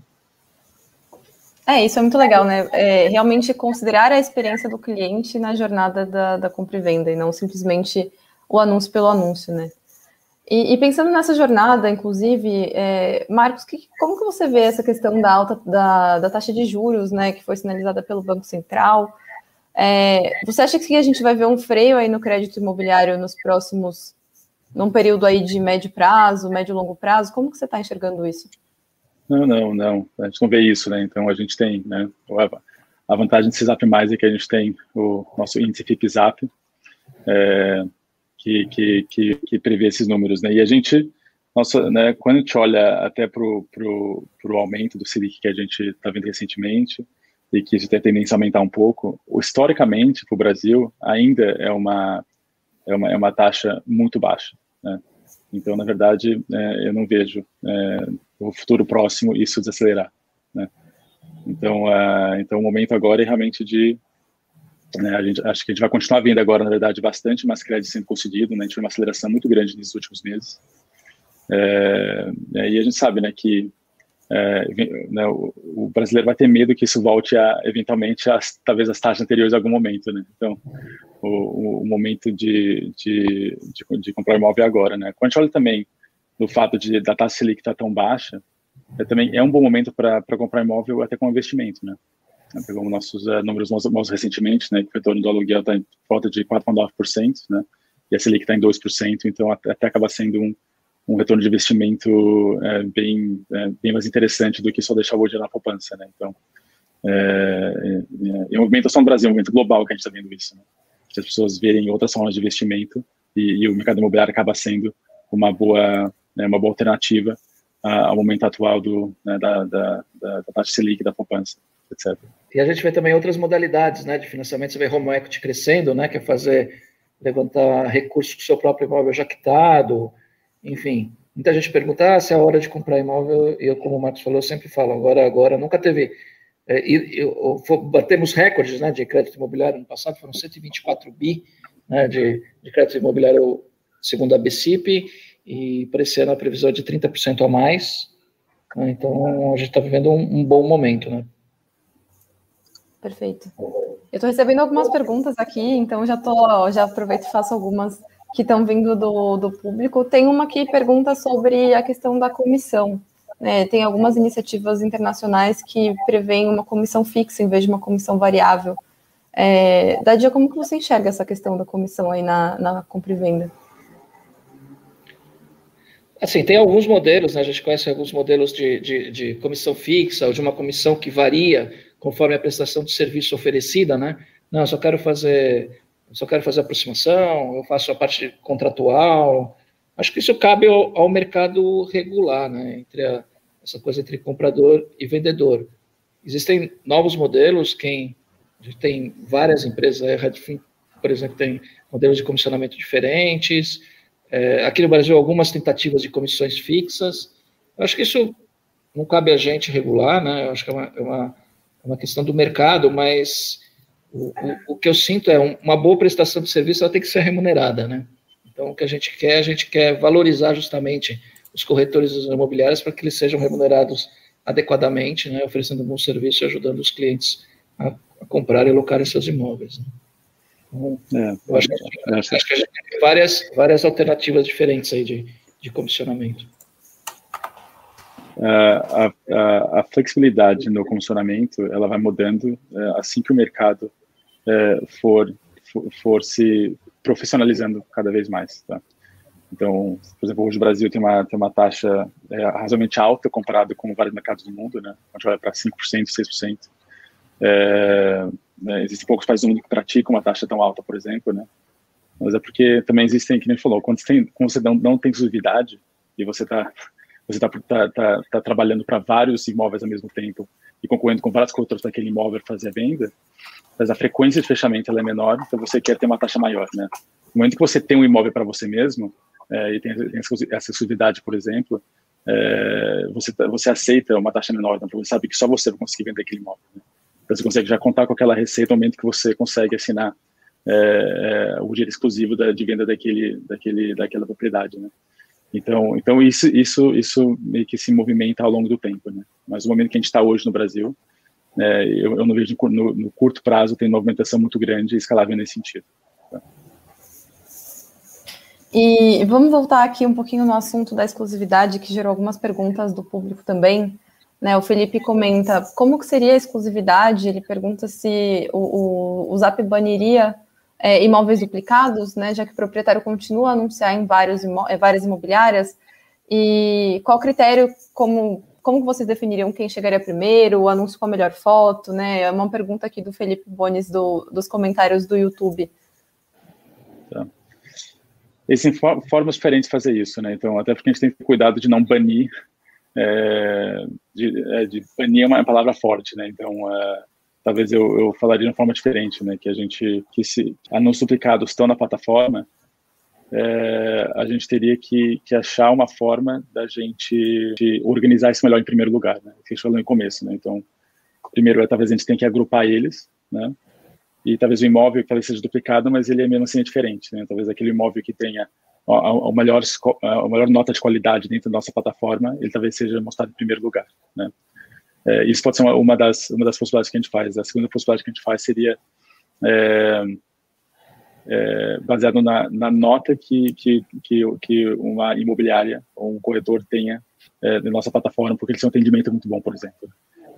É, isso é muito legal, né? É, realmente considerar a experiência do cliente na jornada da, da compra e venda, e não simplesmente o anúncio pelo anúncio, né? E, e pensando nessa jornada, inclusive, é, Marcos, que, como que você vê essa questão da alta da, da taxa de juros, né, que foi sinalizada pelo Banco Central? É, você acha que a gente vai ver um freio aí no crédito imobiliário nos próximos, num período aí de médio prazo, médio e longo prazo? Como que você está enxergando isso? Não, não, não. A gente não vê isso, né? Então a gente tem, né? A vantagem de Zap Mais é que a gente tem o nosso índice FIPZAP, é, que, que, que, que, prevê esses números, né? E a gente, nossa, né, quando a gente olha até para o aumento do Selic que a gente está vendo recentemente, e que isso tem tendência a aumentar um pouco, historicamente, para o Brasil, ainda é uma, é, uma, é uma taxa muito baixa, né? Então, na verdade, é, eu não vejo é, o futuro próximo isso desacelerar, né? Então, uh, então o momento agora é realmente de né, a gente acho que a gente vai continuar vendo agora, na verdade, bastante mais crédito sendo concedido, né? A gente tem uma aceleração muito grande nesses últimos meses. É, e a gente sabe, né, que é, né, o, o, brasileiro vai ter medo que isso volte a, eventualmente, a, talvez as taxas anteriores em algum momento, né? Então, o, o momento de, de, de, de, comprar imóvel é agora, né? Quando a gente olha também do fato de da taxa Selic estar tá tão baixa, é, também é um bom momento para comprar imóvel até com investimento, né? Pegamos nossos uh, números mais, mais recentemente, né? Que o retorno do aluguel está em volta de 4,9%, né? E a Selic está em 2%, então até, até acaba sendo um, um retorno de investimento é, bem, é, bem mais interessante do que só deixar o dinheiro na poupança, né? Então, é, é, é, movimentação do Brasil, é um movimento global que a gente está vendo isso, né? as pessoas verem outras formas de investimento e, e o mercado imobiliário acaba sendo uma boa, né, uma boa alternativa ao momento atual do, né, da, da, da, da taxa Selic, da poupança, etc. E a gente vê também outras modalidades né, de financiamento, você vê home equity crescendo, né, que é fazer, levantar recursos com o seu próprio imóvel já quitado, enfim. Muita gente pergunta ah, se é a hora de comprar imóvel, e eu, como o Marcos falou, sempre falo, agora, agora, nunca teve... É, e, e, batemos recordes né, de crédito imobiliário no passado, foram 124 bi né, de, de crédito imobiliário segundo a BCIP, e para esse ano a previsão é de 30% a mais. Né? Então a gente está vivendo um, um, bom momento, né? Perfeito. Eu estou recebendo algumas perguntas aqui, então já tô, já aproveito e faço algumas que estão vindo do, do público. Tem uma que pergunta sobre a questão da comissão. É, tem algumas iniciativas internacionais que prevêem uma comissão fixa em vez de uma comissão variável. É, Dadia, como que você enxerga essa questão da comissão aí na, na compra e venda? Assim, tem alguns modelos, né? a gente conhece alguns modelos de, de, de, comissão fixa ou de uma comissão que varia conforme a prestação de serviço oferecida, né? Não, eu só quero fazer, só quero fazer aproximação, eu faço a parte contratual. Acho que isso cabe ao, ao mercado regular, né? Entre a, essa coisa entre comprador e vendedor. Existem novos modelos, quem a gente tem várias empresas, a Redfin, por exemplo, tem modelos de comissionamento diferentes. É, aqui no Brasil, algumas tentativas de comissões fixas. Eu acho que isso não cabe a gente regular, né? Eu acho que é uma, é uma, uma questão do mercado, mas o, o, o, que eu sinto é um, uma boa prestação de serviço, ela tem que ser remunerada, né? Então, o que a gente quer, a gente quer valorizar justamente os corretores imobiliários para que eles sejam remunerados adequadamente, né? Oferecendo um bom serviço e ajudando os clientes a, a comprar e alocar seus imóveis. Né? É, eu acho, que, é, acho, que a gente tem várias, várias alternativas diferentes aí de, de comissionamento. É, a, a, a, flexibilidade no comissionamento ela vai mudando é, assim que o mercado for, for, for, se profissionalizando cada vez mais. Tá? Então, por exemplo, hoje o Brasil tem uma, tem uma taxa é, razoavelmente alta comparado com vários mercados do mundo, né? a gente olha para 5%, 6%. É, né? Existem poucos países do mundo que praticam uma taxa tão alta, por exemplo, né? Mas é porque também existem, que nem falou, quando você, tem, quando você não, não tem exclusividade e você está você tá, tá, tá, tá trabalhando para vários imóveis ao mesmo tempo e concorrendo com várias corretoras daquele imóvel fazer a venda, mas a frequência de fechamento é menor, então você quer ter uma taxa maior, né? No momento que você tem um imóvel para você mesmo é, e tem, essa exclusividade, por exemplo, é, você, você aceita uma taxa menor, então você sabe que só você vai conseguir vender aquele imóvel. Né? Então, você consegue já contar com aquela receita no momento que você consegue assinar é, é, o dinheiro exclusivo da, de venda daquele, daquele, daquela propriedade, né? Então, então isso, isso, isso meio que se movimenta ao longo do tempo, né? Mas o momento que a gente está hoje no Brasil, é, eu, eu, não vejo no, no, curto prazo tem uma movimentação muito grande e escalável nesse sentido. Tá? E vamos voltar aqui um pouquinho no assunto da exclusividade, que gerou algumas perguntas do público também. Né, o Felipe comenta como que seria a exclusividade. Ele pergunta se o, o, o Zap baniria é, imóveis duplicados, né, já que o proprietário continua a anunciar em vários é, várias imobiliárias. E qual critério, como, como vocês definiriam quem chegaria primeiro, o anúncio com a melhor foto, né? É uma pergunta aqui do Felipe Bones do, dos comentários do YouTube. Tá. Existem formas diferentes de fazer isso, né? Então, até porque a gente tem que ter cuidado de não banir, é, de, é, de, banir é uma palavra forte, né? Então, é, talvez eu, eu falaria de uma forma diferente, né? Que a gente, que se anúncios duplicados estão na plataforma, é, a gente teria que, que, achar uma forma da gente organizar isso melhor em primeiro lugar, né? Que a gente falou no começo, né? Então, primeiro, é, talvez a gente tenha que agrupar eles, né? E talvez o imóvel talvez seja duplicado, mas ele é mesmo assim é diferente, né? Talvez aquele imóvel que tenha a, melhor, a melhor nota de qualidade dentro da nossa plataforma, ele talvez seja mostrado em primeiro lugar, né? É, isso pode ser uma, uma, das, uma das possibilidades que a gente faz. A segunda possibilidade que a gente faz seria é, é, baseado na, na, nota que, que, que, que, uma imobiliária ou um corretor tenha é, na nossa plataforma, porque eles têm um atendimento muito bom, por exemplo.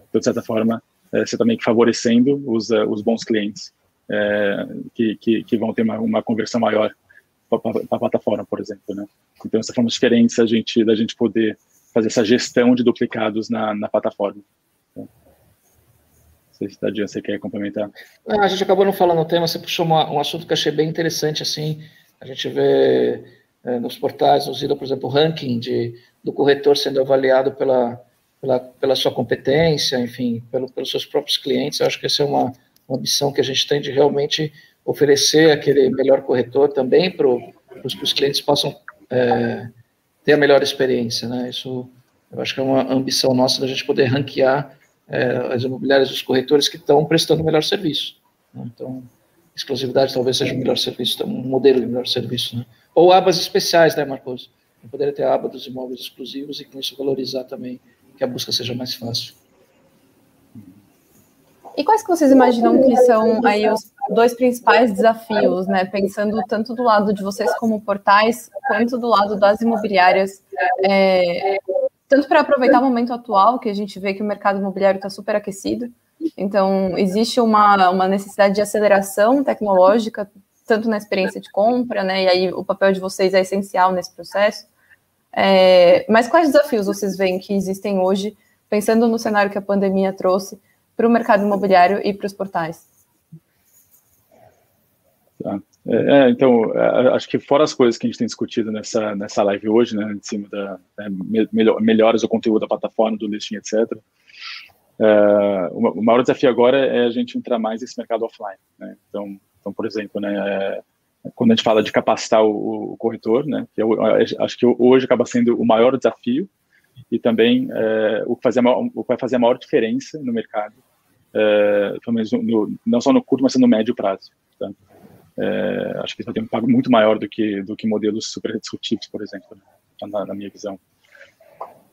Então, de certa forma, é, você também favorecendo os, uh, os bons clientes é, que, que, que, vão ter uma, uma conversão maior para a plataforma, por exemplo. Né? Então, essa forma diferente a gente, da gente poder fazer essa gestão de duplicados na, na plataforma. Então, sei se Tadinha, você quer complementar. A gente acabou não falando o tema, você puxou uma, um assunto que achei bem interessante, assim, a gente vê é, nos portais, nos por exemplo, o ranking de, do corretor sendo avaliado pela, pela, pela sua competência, enfim, pelo, pelos seus próprios clientes, eu acho que essa é uma, uma ambição que a gente tem de realmente oferecer aquele melhor corretor também para os clientes possam é, ter a melhor experiência, né? Isso eu acho que é uma ambição nossa da gente poder ranquear é, as imobiliárias, os corretores que estão prestando o melhor serviço. Né? Então, exclusividade talvez seja o melhor serviço, um modelo de melhor serviço. Né? Ou abas especiais, né, Marcos? Poderia ter a aba dos imóveis exclusivos e com isso valorizar também que a busca seja mais fácil. E quais que vocês imaginam que são aí os dois principais desafios, né? Pensando tanto do lado de vocês como portais, quanto do lado das imobiliárias, é, tanto para aproveitar o momento atual, que a gente vê que o mercado imobiliário está super aquecido, então existe uma, uma necessidade de aceleração tecnológica, tanto na experiência de compra, né? E aí o papel de vocês é essencial nesse processo. É, mas quais desafios vocês veem que existem hoje, pensando no cenário que a pandemia trouxe para o mercado imobiliário e para os portais? Tá. É, é, então, é, acho que fora as coisas que a gente tem discutido nessa, nessa live hoje, né, em cima da né, melhor, melhores do conteúdo da plataforma, do listing, etc., é, o, maior desafio agora é a gente entrar mais nesse mercado offline. Né? Então, então, por exemplo, né, é, quando a gente fala de capacitar o, o corretor, né, que eu, acho que hoje acaba sendo o maior desafio e também é, o, que fazer, o que vai fazer a maior diferença no mercado, menos no, não só no curto, mas no médio prazo. Tá? É, acho que isso tem um impacto muito maior do que do que modelos super disruptivos, por exemplo, né, na, na, minha visão.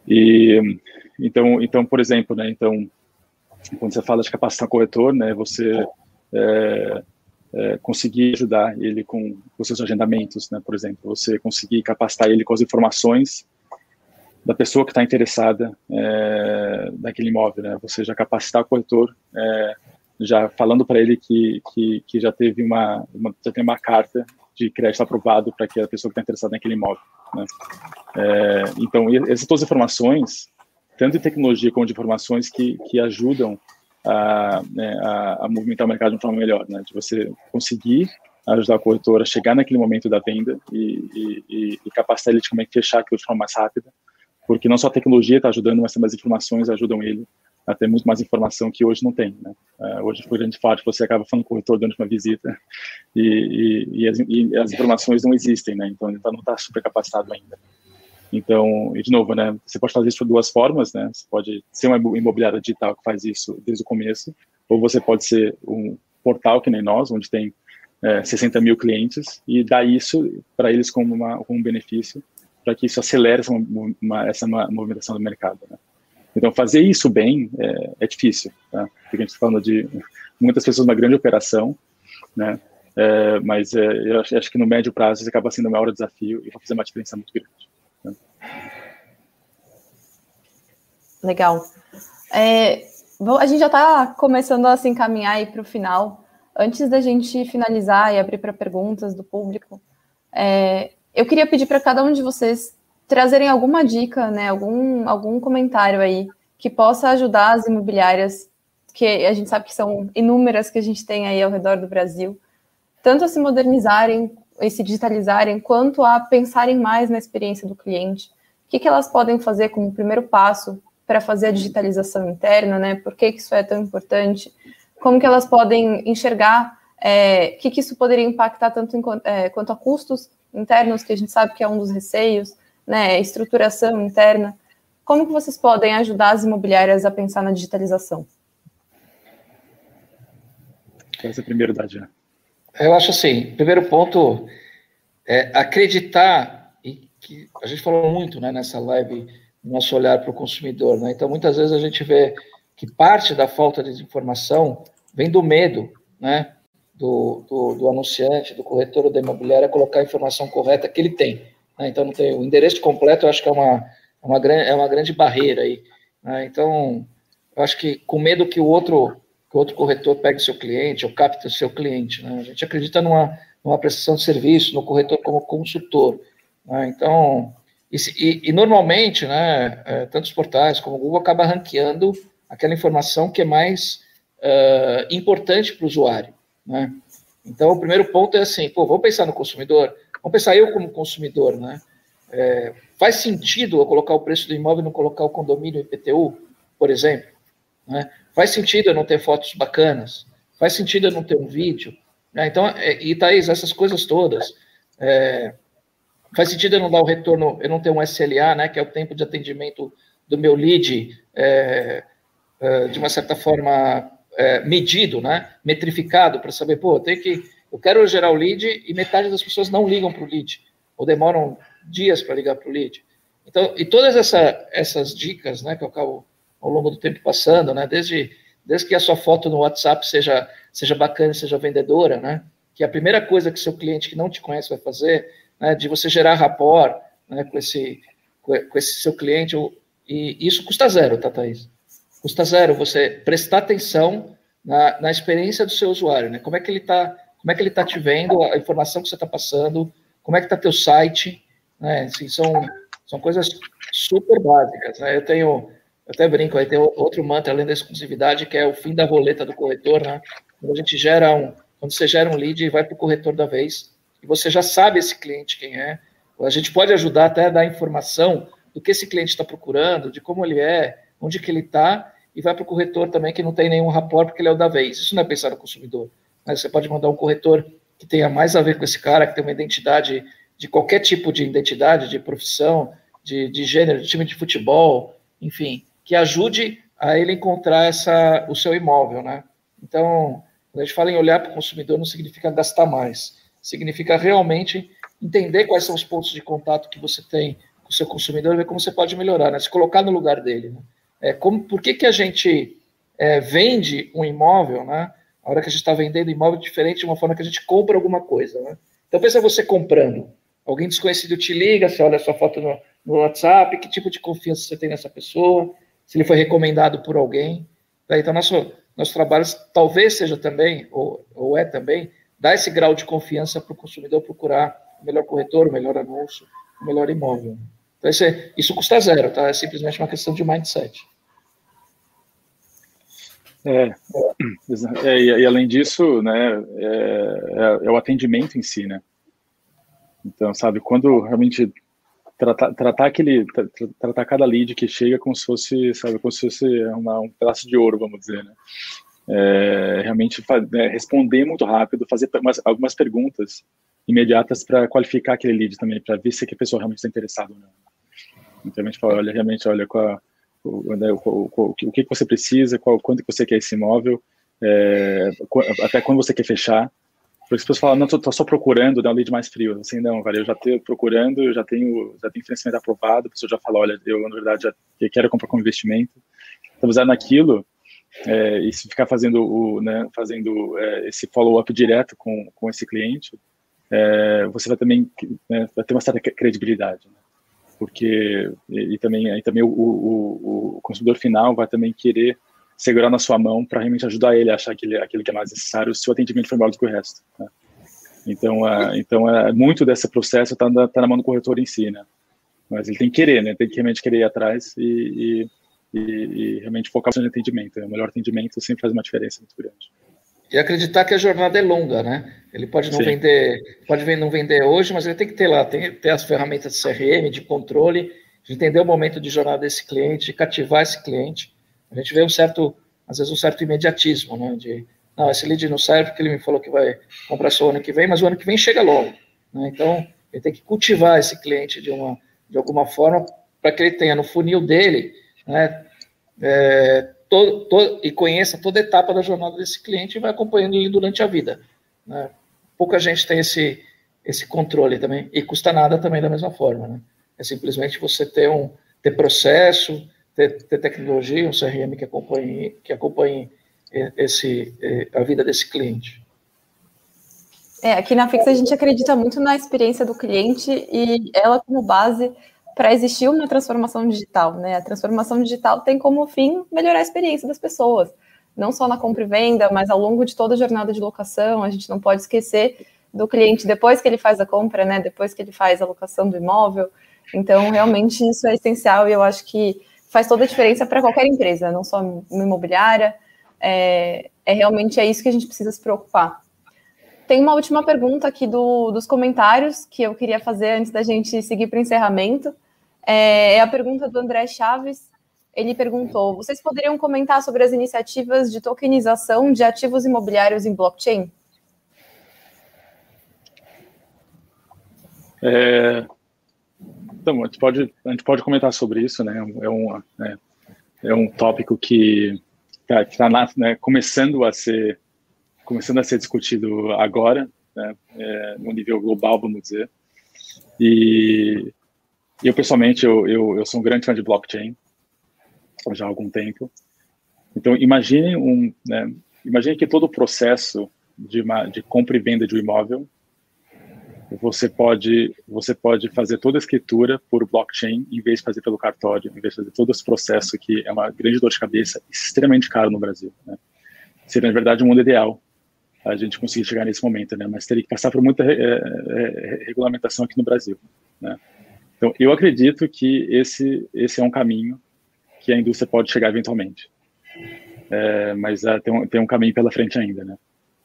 E então, então, por exemplo, né, então quando você fala de capacitar corretor, né, você é, é, conseguir ajudar ele com os seus agendamentos, né, por exemplo, você conseguir capacitar ele com as informações da pessoa que está interessada é, imóvel, né, você já capacitar o corretor é, já falando para ele que, que, que, já teve uma, uma, já tem uma carta de crédito aprovado para que a pessoa que está interessada naquele imóvel. Né? É, então, essas todas as informações, tanto de tecnologia como de informações que, que ajudam a, né, a, a, movimentar o mercado de uma forma melhor, né? de você conseguir ajudar o corretor a chegar naquele momento da venda e, e, e capacitar ele de como é que fechar aquilo de forma mais rápida, porque não só a tecnologia está ajudando, mas também as informações ajudam ele a ter muito mais informação que hoje não tem. Né? Uh, hoje, por grande parte, você acaba falando com o corretor durante uma visita e, e, e, as, e as, informações não existem, né? então ele não está super capacitado ainda. Então, e de novo, né, você pode fazer isso de duas formas, né? Você pode ser uma imobiliária digital que faz isso desde o começo, ou você pode ser um portal que nem nós, onde tem é, 60 mil clientes e dar isso para eles como, uma, como um benefício, para que isso acelere essa, uma, essa movimentação do mercado. Né? Então, fazer isso bem é, é difícil, tá? Porque a gente está falando de muitas pessoas, uma grande operação, né? É, mas é, eu acho, acho, que no médio prazo isso acaba sendo o maior desafio e vai fazer uma diferença muito grande. Né? Legal. É, a gente já está começando a se encaminhar para o final. Antes da gente finalizar e abrir para perguntas do público, é, eu queria pedir para cada um de vocês trazerem alguma dica, né, algum, algum comentário aí que possa ajudar as imobiliárias, que a gente sabe que são inúmeras que a gente tem aí ao redor do Brasil, tanto a se modernizarem e se digitalizarem, quanto a pensarem mais na experiência do cliente. O que, que elas podem fazer como primeiro passo para fazer a digitalização interna, né? Por que, que isso é tão importante? Como que elas podem enxergar é, que, que isso poderia impactar tanto em, é, quanto a custos internos, que a gente sabe que é um dos receios, né? Estruturação interna. Como que vocês podem ajudar as imobiliárias a pensar na digitalização? Quer ser primeiro, Dadiana? Eu acho assim, primeiro ponto é acreditar e que a gente falou muito, né, nessa live, nosso olhar para o consumidor, né? Então muitas vezes a gente vê que parte da falta de informação vem do medo, né, do, do, do anunciante, do corretor da imobiliária colocar a informação correta que ele tem. Né? Então não tem o endereço completo, eu acho que é uma é uma grande, é uma grande barreira aí. Né? Então eu acho que com medo que o outro que outro corretor pegue o seu cliente ou capte o seu cliente. Né? A gente acredita numa, numa prestação de serviço, no corretor como consultor. Né? Então, e, e, e, normalmente, né, é, tanto os portais como o Google acaba ranqueando aquela informação que é mais uh, importante para o usuário. Né? Então, o primeiro ponto é assim, pô, vamos pensar no consumidor, vamos pensar eu como consumidor, né? É, faz sentido eu colocar o preço do imóvel e não colocar o condomínio IPTU, por exemplo? Né? Faz sentido eu não ter fotos bacanas? Faz sentido eu não ter um vídeo? Né? Então, é, e Thaís, essas coisas todas. É, faz sentido eu não dar o retorno, eu não ter um SLA, né, que é o tempo de atendimento do meu lead, é, é, de uma certa forma é, medido, né, metrificado, para saber, pô, eu que, eu quero gerar o lead e metade das pessoas não ligam para o lead, ou demoram dias para ligar para o lead. Então, e todas essa, essas dicas, né, que eu acabo ao longo do tempo passando, né? Desde, desde que a sua foto no WhatsApp seja, seja bacana, seja vendedora, né? Que a primeira coisa que seu cliente que não te conhece vai fazer, né? De você gerar rapport né? com, esse, com esse seu cliente. E isso custa zero, tá, Thaís? Custa zero você prestar atenção na, na experiência do seu usuário, né? Como é que ele está como é que ele está te vendo, a informação que você está passando, como é que está teu site, né? Assim, são, são coisas super básicas, né? Eu tenho eu até brinco, aí tem outro mantra além da exclusividade, que é o fim da roleta do corretor, né? Quando a gente gera um, quando você gera um lead e vai para o corretor da vez, e você já sabe esse cliente quem é, a gente pode ajudar até a dar informação do que esse cliente está procurando, de como ele é, onde que ele está, e vai para o corretor também que não tem nenhum rapport porque ele é o da vez. Isso não é pensar no consumidor. Mas você pode mandar um corretor que tenha mais a ver com esse cara, que tem uma identidade de qualquer tipo de identidade, de profissão, de, de gênero, de time de futebol, enfim, que ajude a ele encontrar essa, o seu imóvel, né? Então, quando a gente fala em olhar para o consumidor, não significa gastar mais, significa realmente entender quais são os pontos de contato que você tem com o seu consumidor e ver como você pode melhorar, né? Se colocar no lugar dele. Né? É, como, por que, que a gente é, vende um imóvel, né? A hora que a gente está vendendo imóvel diferente de uma forma que a gente compra alguma coisa, né? Então, pensa você comprando. Alguém desconhecido te liga, você olha a sua foto no, no WhatsApp, que tipo de confiança você tem nessa pessoa, se ele foi recomendado por alguém. Tá? Então, nosso, nosso trabalho talvez seja também, ou, ou é também, dar esse grau de confiança para o consumidor procurar o melhor corretor, o melhor anúncio, o melhor imóvel. Então, isso, custa zero, tá? É simplesmente uma questão de mindset. É, é e, e, além disso, né, é, é, é, o atendimento em si, né? Então, sabe, quando realmente tratar, tratar aquele tratar cada lead que chega como se fosse sabe como se fosse uma, um pedaço de ouro vamos dizer né é, realmente é, responder muito rápido fazer umas, algumas perguntas imediatas para qualificar aquele lead também para ver se a pessoa realmente está interessada ou não então a gente fala olha realmente olha qual né, o, o, que você precisa qual quanto que você quer esse imóvel é, até quando você quer fechar porque as pessoas falam, não, tô só procurando, dá um lead mais frio. Assim, não, cara, eu já estou procurando, eu já tenho, já tenho financiamento aprovado, a pessoa já fala, olha, eu, na verdade, já quero comprar com investimento. Então, usar naquilo, é, e se ficar fazendo, o, né, fazendo é, esse follow-up direto com, com esse cliente, é, você vai também né, vai ter uma certa credibilidade. Né? Porque e, também, e também o, o, o, consumidor final vai também querer segurar na sua mão para realmente ajudar ele a achar aquele, aquilo que é mais necessário se o atendimento for melhor do que o resto. Né? Então, é, então é, muito desse processo está na, tá na mão do corretor em si, né? Mas ele tem que querer, né? Tem que realmente querer ir atrás e, e, e realmente focar no atendimento. Né? O melhor atendimento sempre faz uma diferença muito grande. E acreditar que a jornada é longa, né? Ele pode não Sim. vender, pode não vender hoje, mas ele tem que ter lá, tem que ter as ferramentas de CRM, de controle, de entender o momento de jornada desse cliente, de cativar esse cliente. A gente vê um certo, às vezes um certo imediatismo, né? De não, esse lead não serve porque ele me falou que vai comprar só o ano que vem, mas o ano que vem chega logo. Né? Então, ele tem que cultivar esse cliente de, uma, de alguma forma para que ele tenha no funil dele né, é, todo, todo, e conheça toda a etapa da jornada desse cliente e vai acompanhando ele durante a vida. Né? Pouca gente tem esse, esse controle também, e custa nada também da mesma forma. Né? É simplesmente você ter um ter processo, ter, ter tecnologia, um CRM que acompanhe, que acompanhe esse, a vida desse cliente. É, aqui na Fix a gente acredita muito na experiência do cliente e ela como base para existir uma transformação digital, né? A transformação digital tem como fim melhorar a experiência das pessoas, não só na compra e venda, mas ao longo de toda a jornada de locação. A gente não pode esquecer do cliente depois que ele faz a compra, né? Depois que ele faz a locação do imóvel. Então, realmente isso é essencial e eu acho que faz toda a diferença para qualquer empresa, não só uma imobiliária. É, é realmente é isso que a gente precisa se preocupar. Tem uma última pergunta aqui do, dos comentários que eu queria fazer antes da gente seguir para o encerramento. É, é a pergunta do André Chaves. Ele perguntou: vocês poderiam comentar sobre as iniciativas de tokenização de ativos imobiliários em blockchain? É, então, a gente, pode, a gente pode comentar sobre isso, né? É um, é, é um tópico que está tá, né, começando a ser começando a ser discutido agora, né, é, no nível global, vamos dizer. E eu, pessoalmente, eu, eu, eu, sou um grande fã de blockchain, já há algum tempo. Então, imagine, um, né, imagine que todo o processo de, uma, de compra e venda de um imóvel, você pode, você pode fazer toda a escritura por blockchain, em vez de fazer pelo cartório, em vez de fazer todo esse processo que é uma grande dor de cabeça, extremamente caro no Brasil. Né? Seria, na verdade, um mundo ideal a gente conseguir chegar nesse momento, né? Mas teria que passar por muita é, é, regulamentação aqui no Brasil, né? Então, eu acredito que esse esse é um caminho que a indústria pode chegar eventualmente, é, mas uh, tem, um, tem um caminho pela frente ainda, né?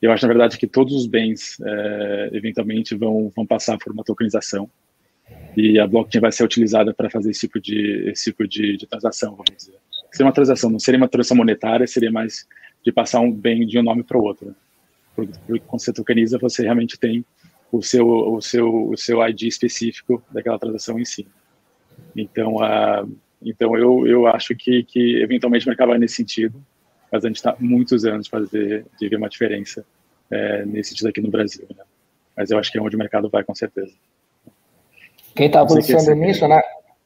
Eu acho, na verdade, que todos os bens é, eventualmente vão vão passar por uma tokenização e a blockchain vai ser utilizada para fazer esse tipo de esse tipo de, de transação, vamos dizer. Seria uma transação, não seria uma transação monetária, seria mais de passar um bem de um nome para o outro. Né? porque quando você tokeniza, você realmente tem o seu, o seu, o seu ID específico daquela transação em si. Então, uh, então eu, eu acho que, que eventualmente o mercado vai nesse sentido, mas a gente está muitos anos para ver, de ver uma diferença é, nesse sentido aqui no Brasil. Né? Mas eu acho que é onde o mercado vai, com certeza. Quem está avançando nisso, né?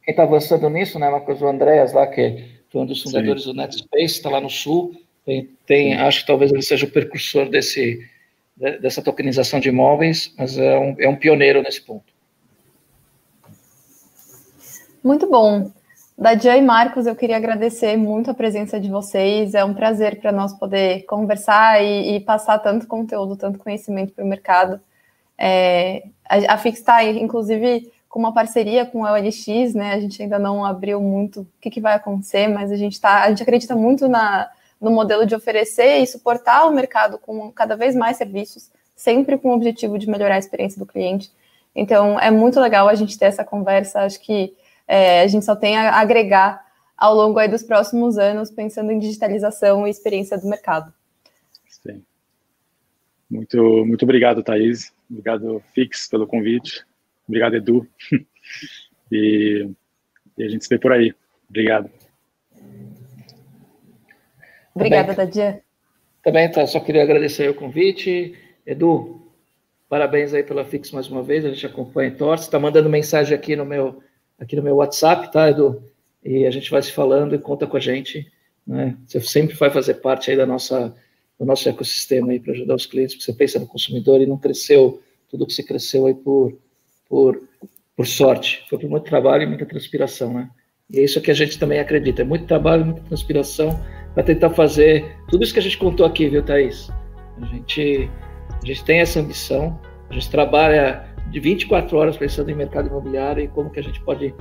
Quem está avançando nisso, né, Marcos? O Andréas lá, que foi um dos fundadores Sim. do NetSpace, está lá no Sul, tem, tem, acho que talvez ele seja o precursor desse, dessa tokenização de imóveis, mas é um, é um pioneiro nesse ponto. Muito bom. Dadia e Marcos, eu queria agradecer muito a presença de vocês. É um prazer para nós poder conversar e, e, passar tanto conteúdo, tanto conhecimento para o mercado. É, a, a Fix está, inclusive, com uma parceria com a OLX, né? A gente ainda não abriu muito o que, que vai acontecer, mas a gente tá, a gente acredita muito na, no modelo de oferecer e suportar o mercado com cada vez mais serviços, sempre com o objetivo de melhorar a experiência do cliente. Então, é muito legal a gente ter essa conversa. Acho que é, a gente só tem a agregar ao longo aí dos próximos anos, pensando em digitalização e experiência do mercado. Sim. Muito, muito obrigado, Thaís. Obrigado, Fix, pelo convite. Obrigado, Edu. e, e a gente se vê por aí. Obrigado. Obrigada, Dadia. Também tá, só queria agradecer o convite. Edu, parabéns aí pela Fix mais uma vez, a gente acompanha e torce. Está mandando mensagem aqui no meu aqui no meu WhatsApp, tá, Edu? E a gente vai se falando e conta com a gente. Né? Você sempre vai fazer parte aí da nossa, do nosso ecossistema aí para ajudar os clientes, porque você pensa no consumidor e não cresceu tudo que você cresceu aí por, por por sorte, foi por muito trabalho e muita transpiração, né? E é isso que a gente também acredita, é muito trabalho, muita transpiração para tentar fazer tudo isso que a gente contou aqui, viu, Thaís? A gente, a gente tem essa ambição, a gente trabalha de 24 horas pensando em mercado imobiliário e como que a gente pode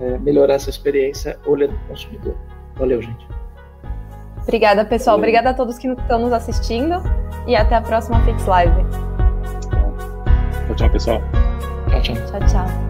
é, melhorar essa experiência olhando para o consumidor. Valeu, gente. Obrigada, pessoal. Valeu. Obrigada a todos que estão nos assistindo e até a próxima Fix Live. Tchau, tchau, pessoal. Tchau, tchau. Tchau, tchau.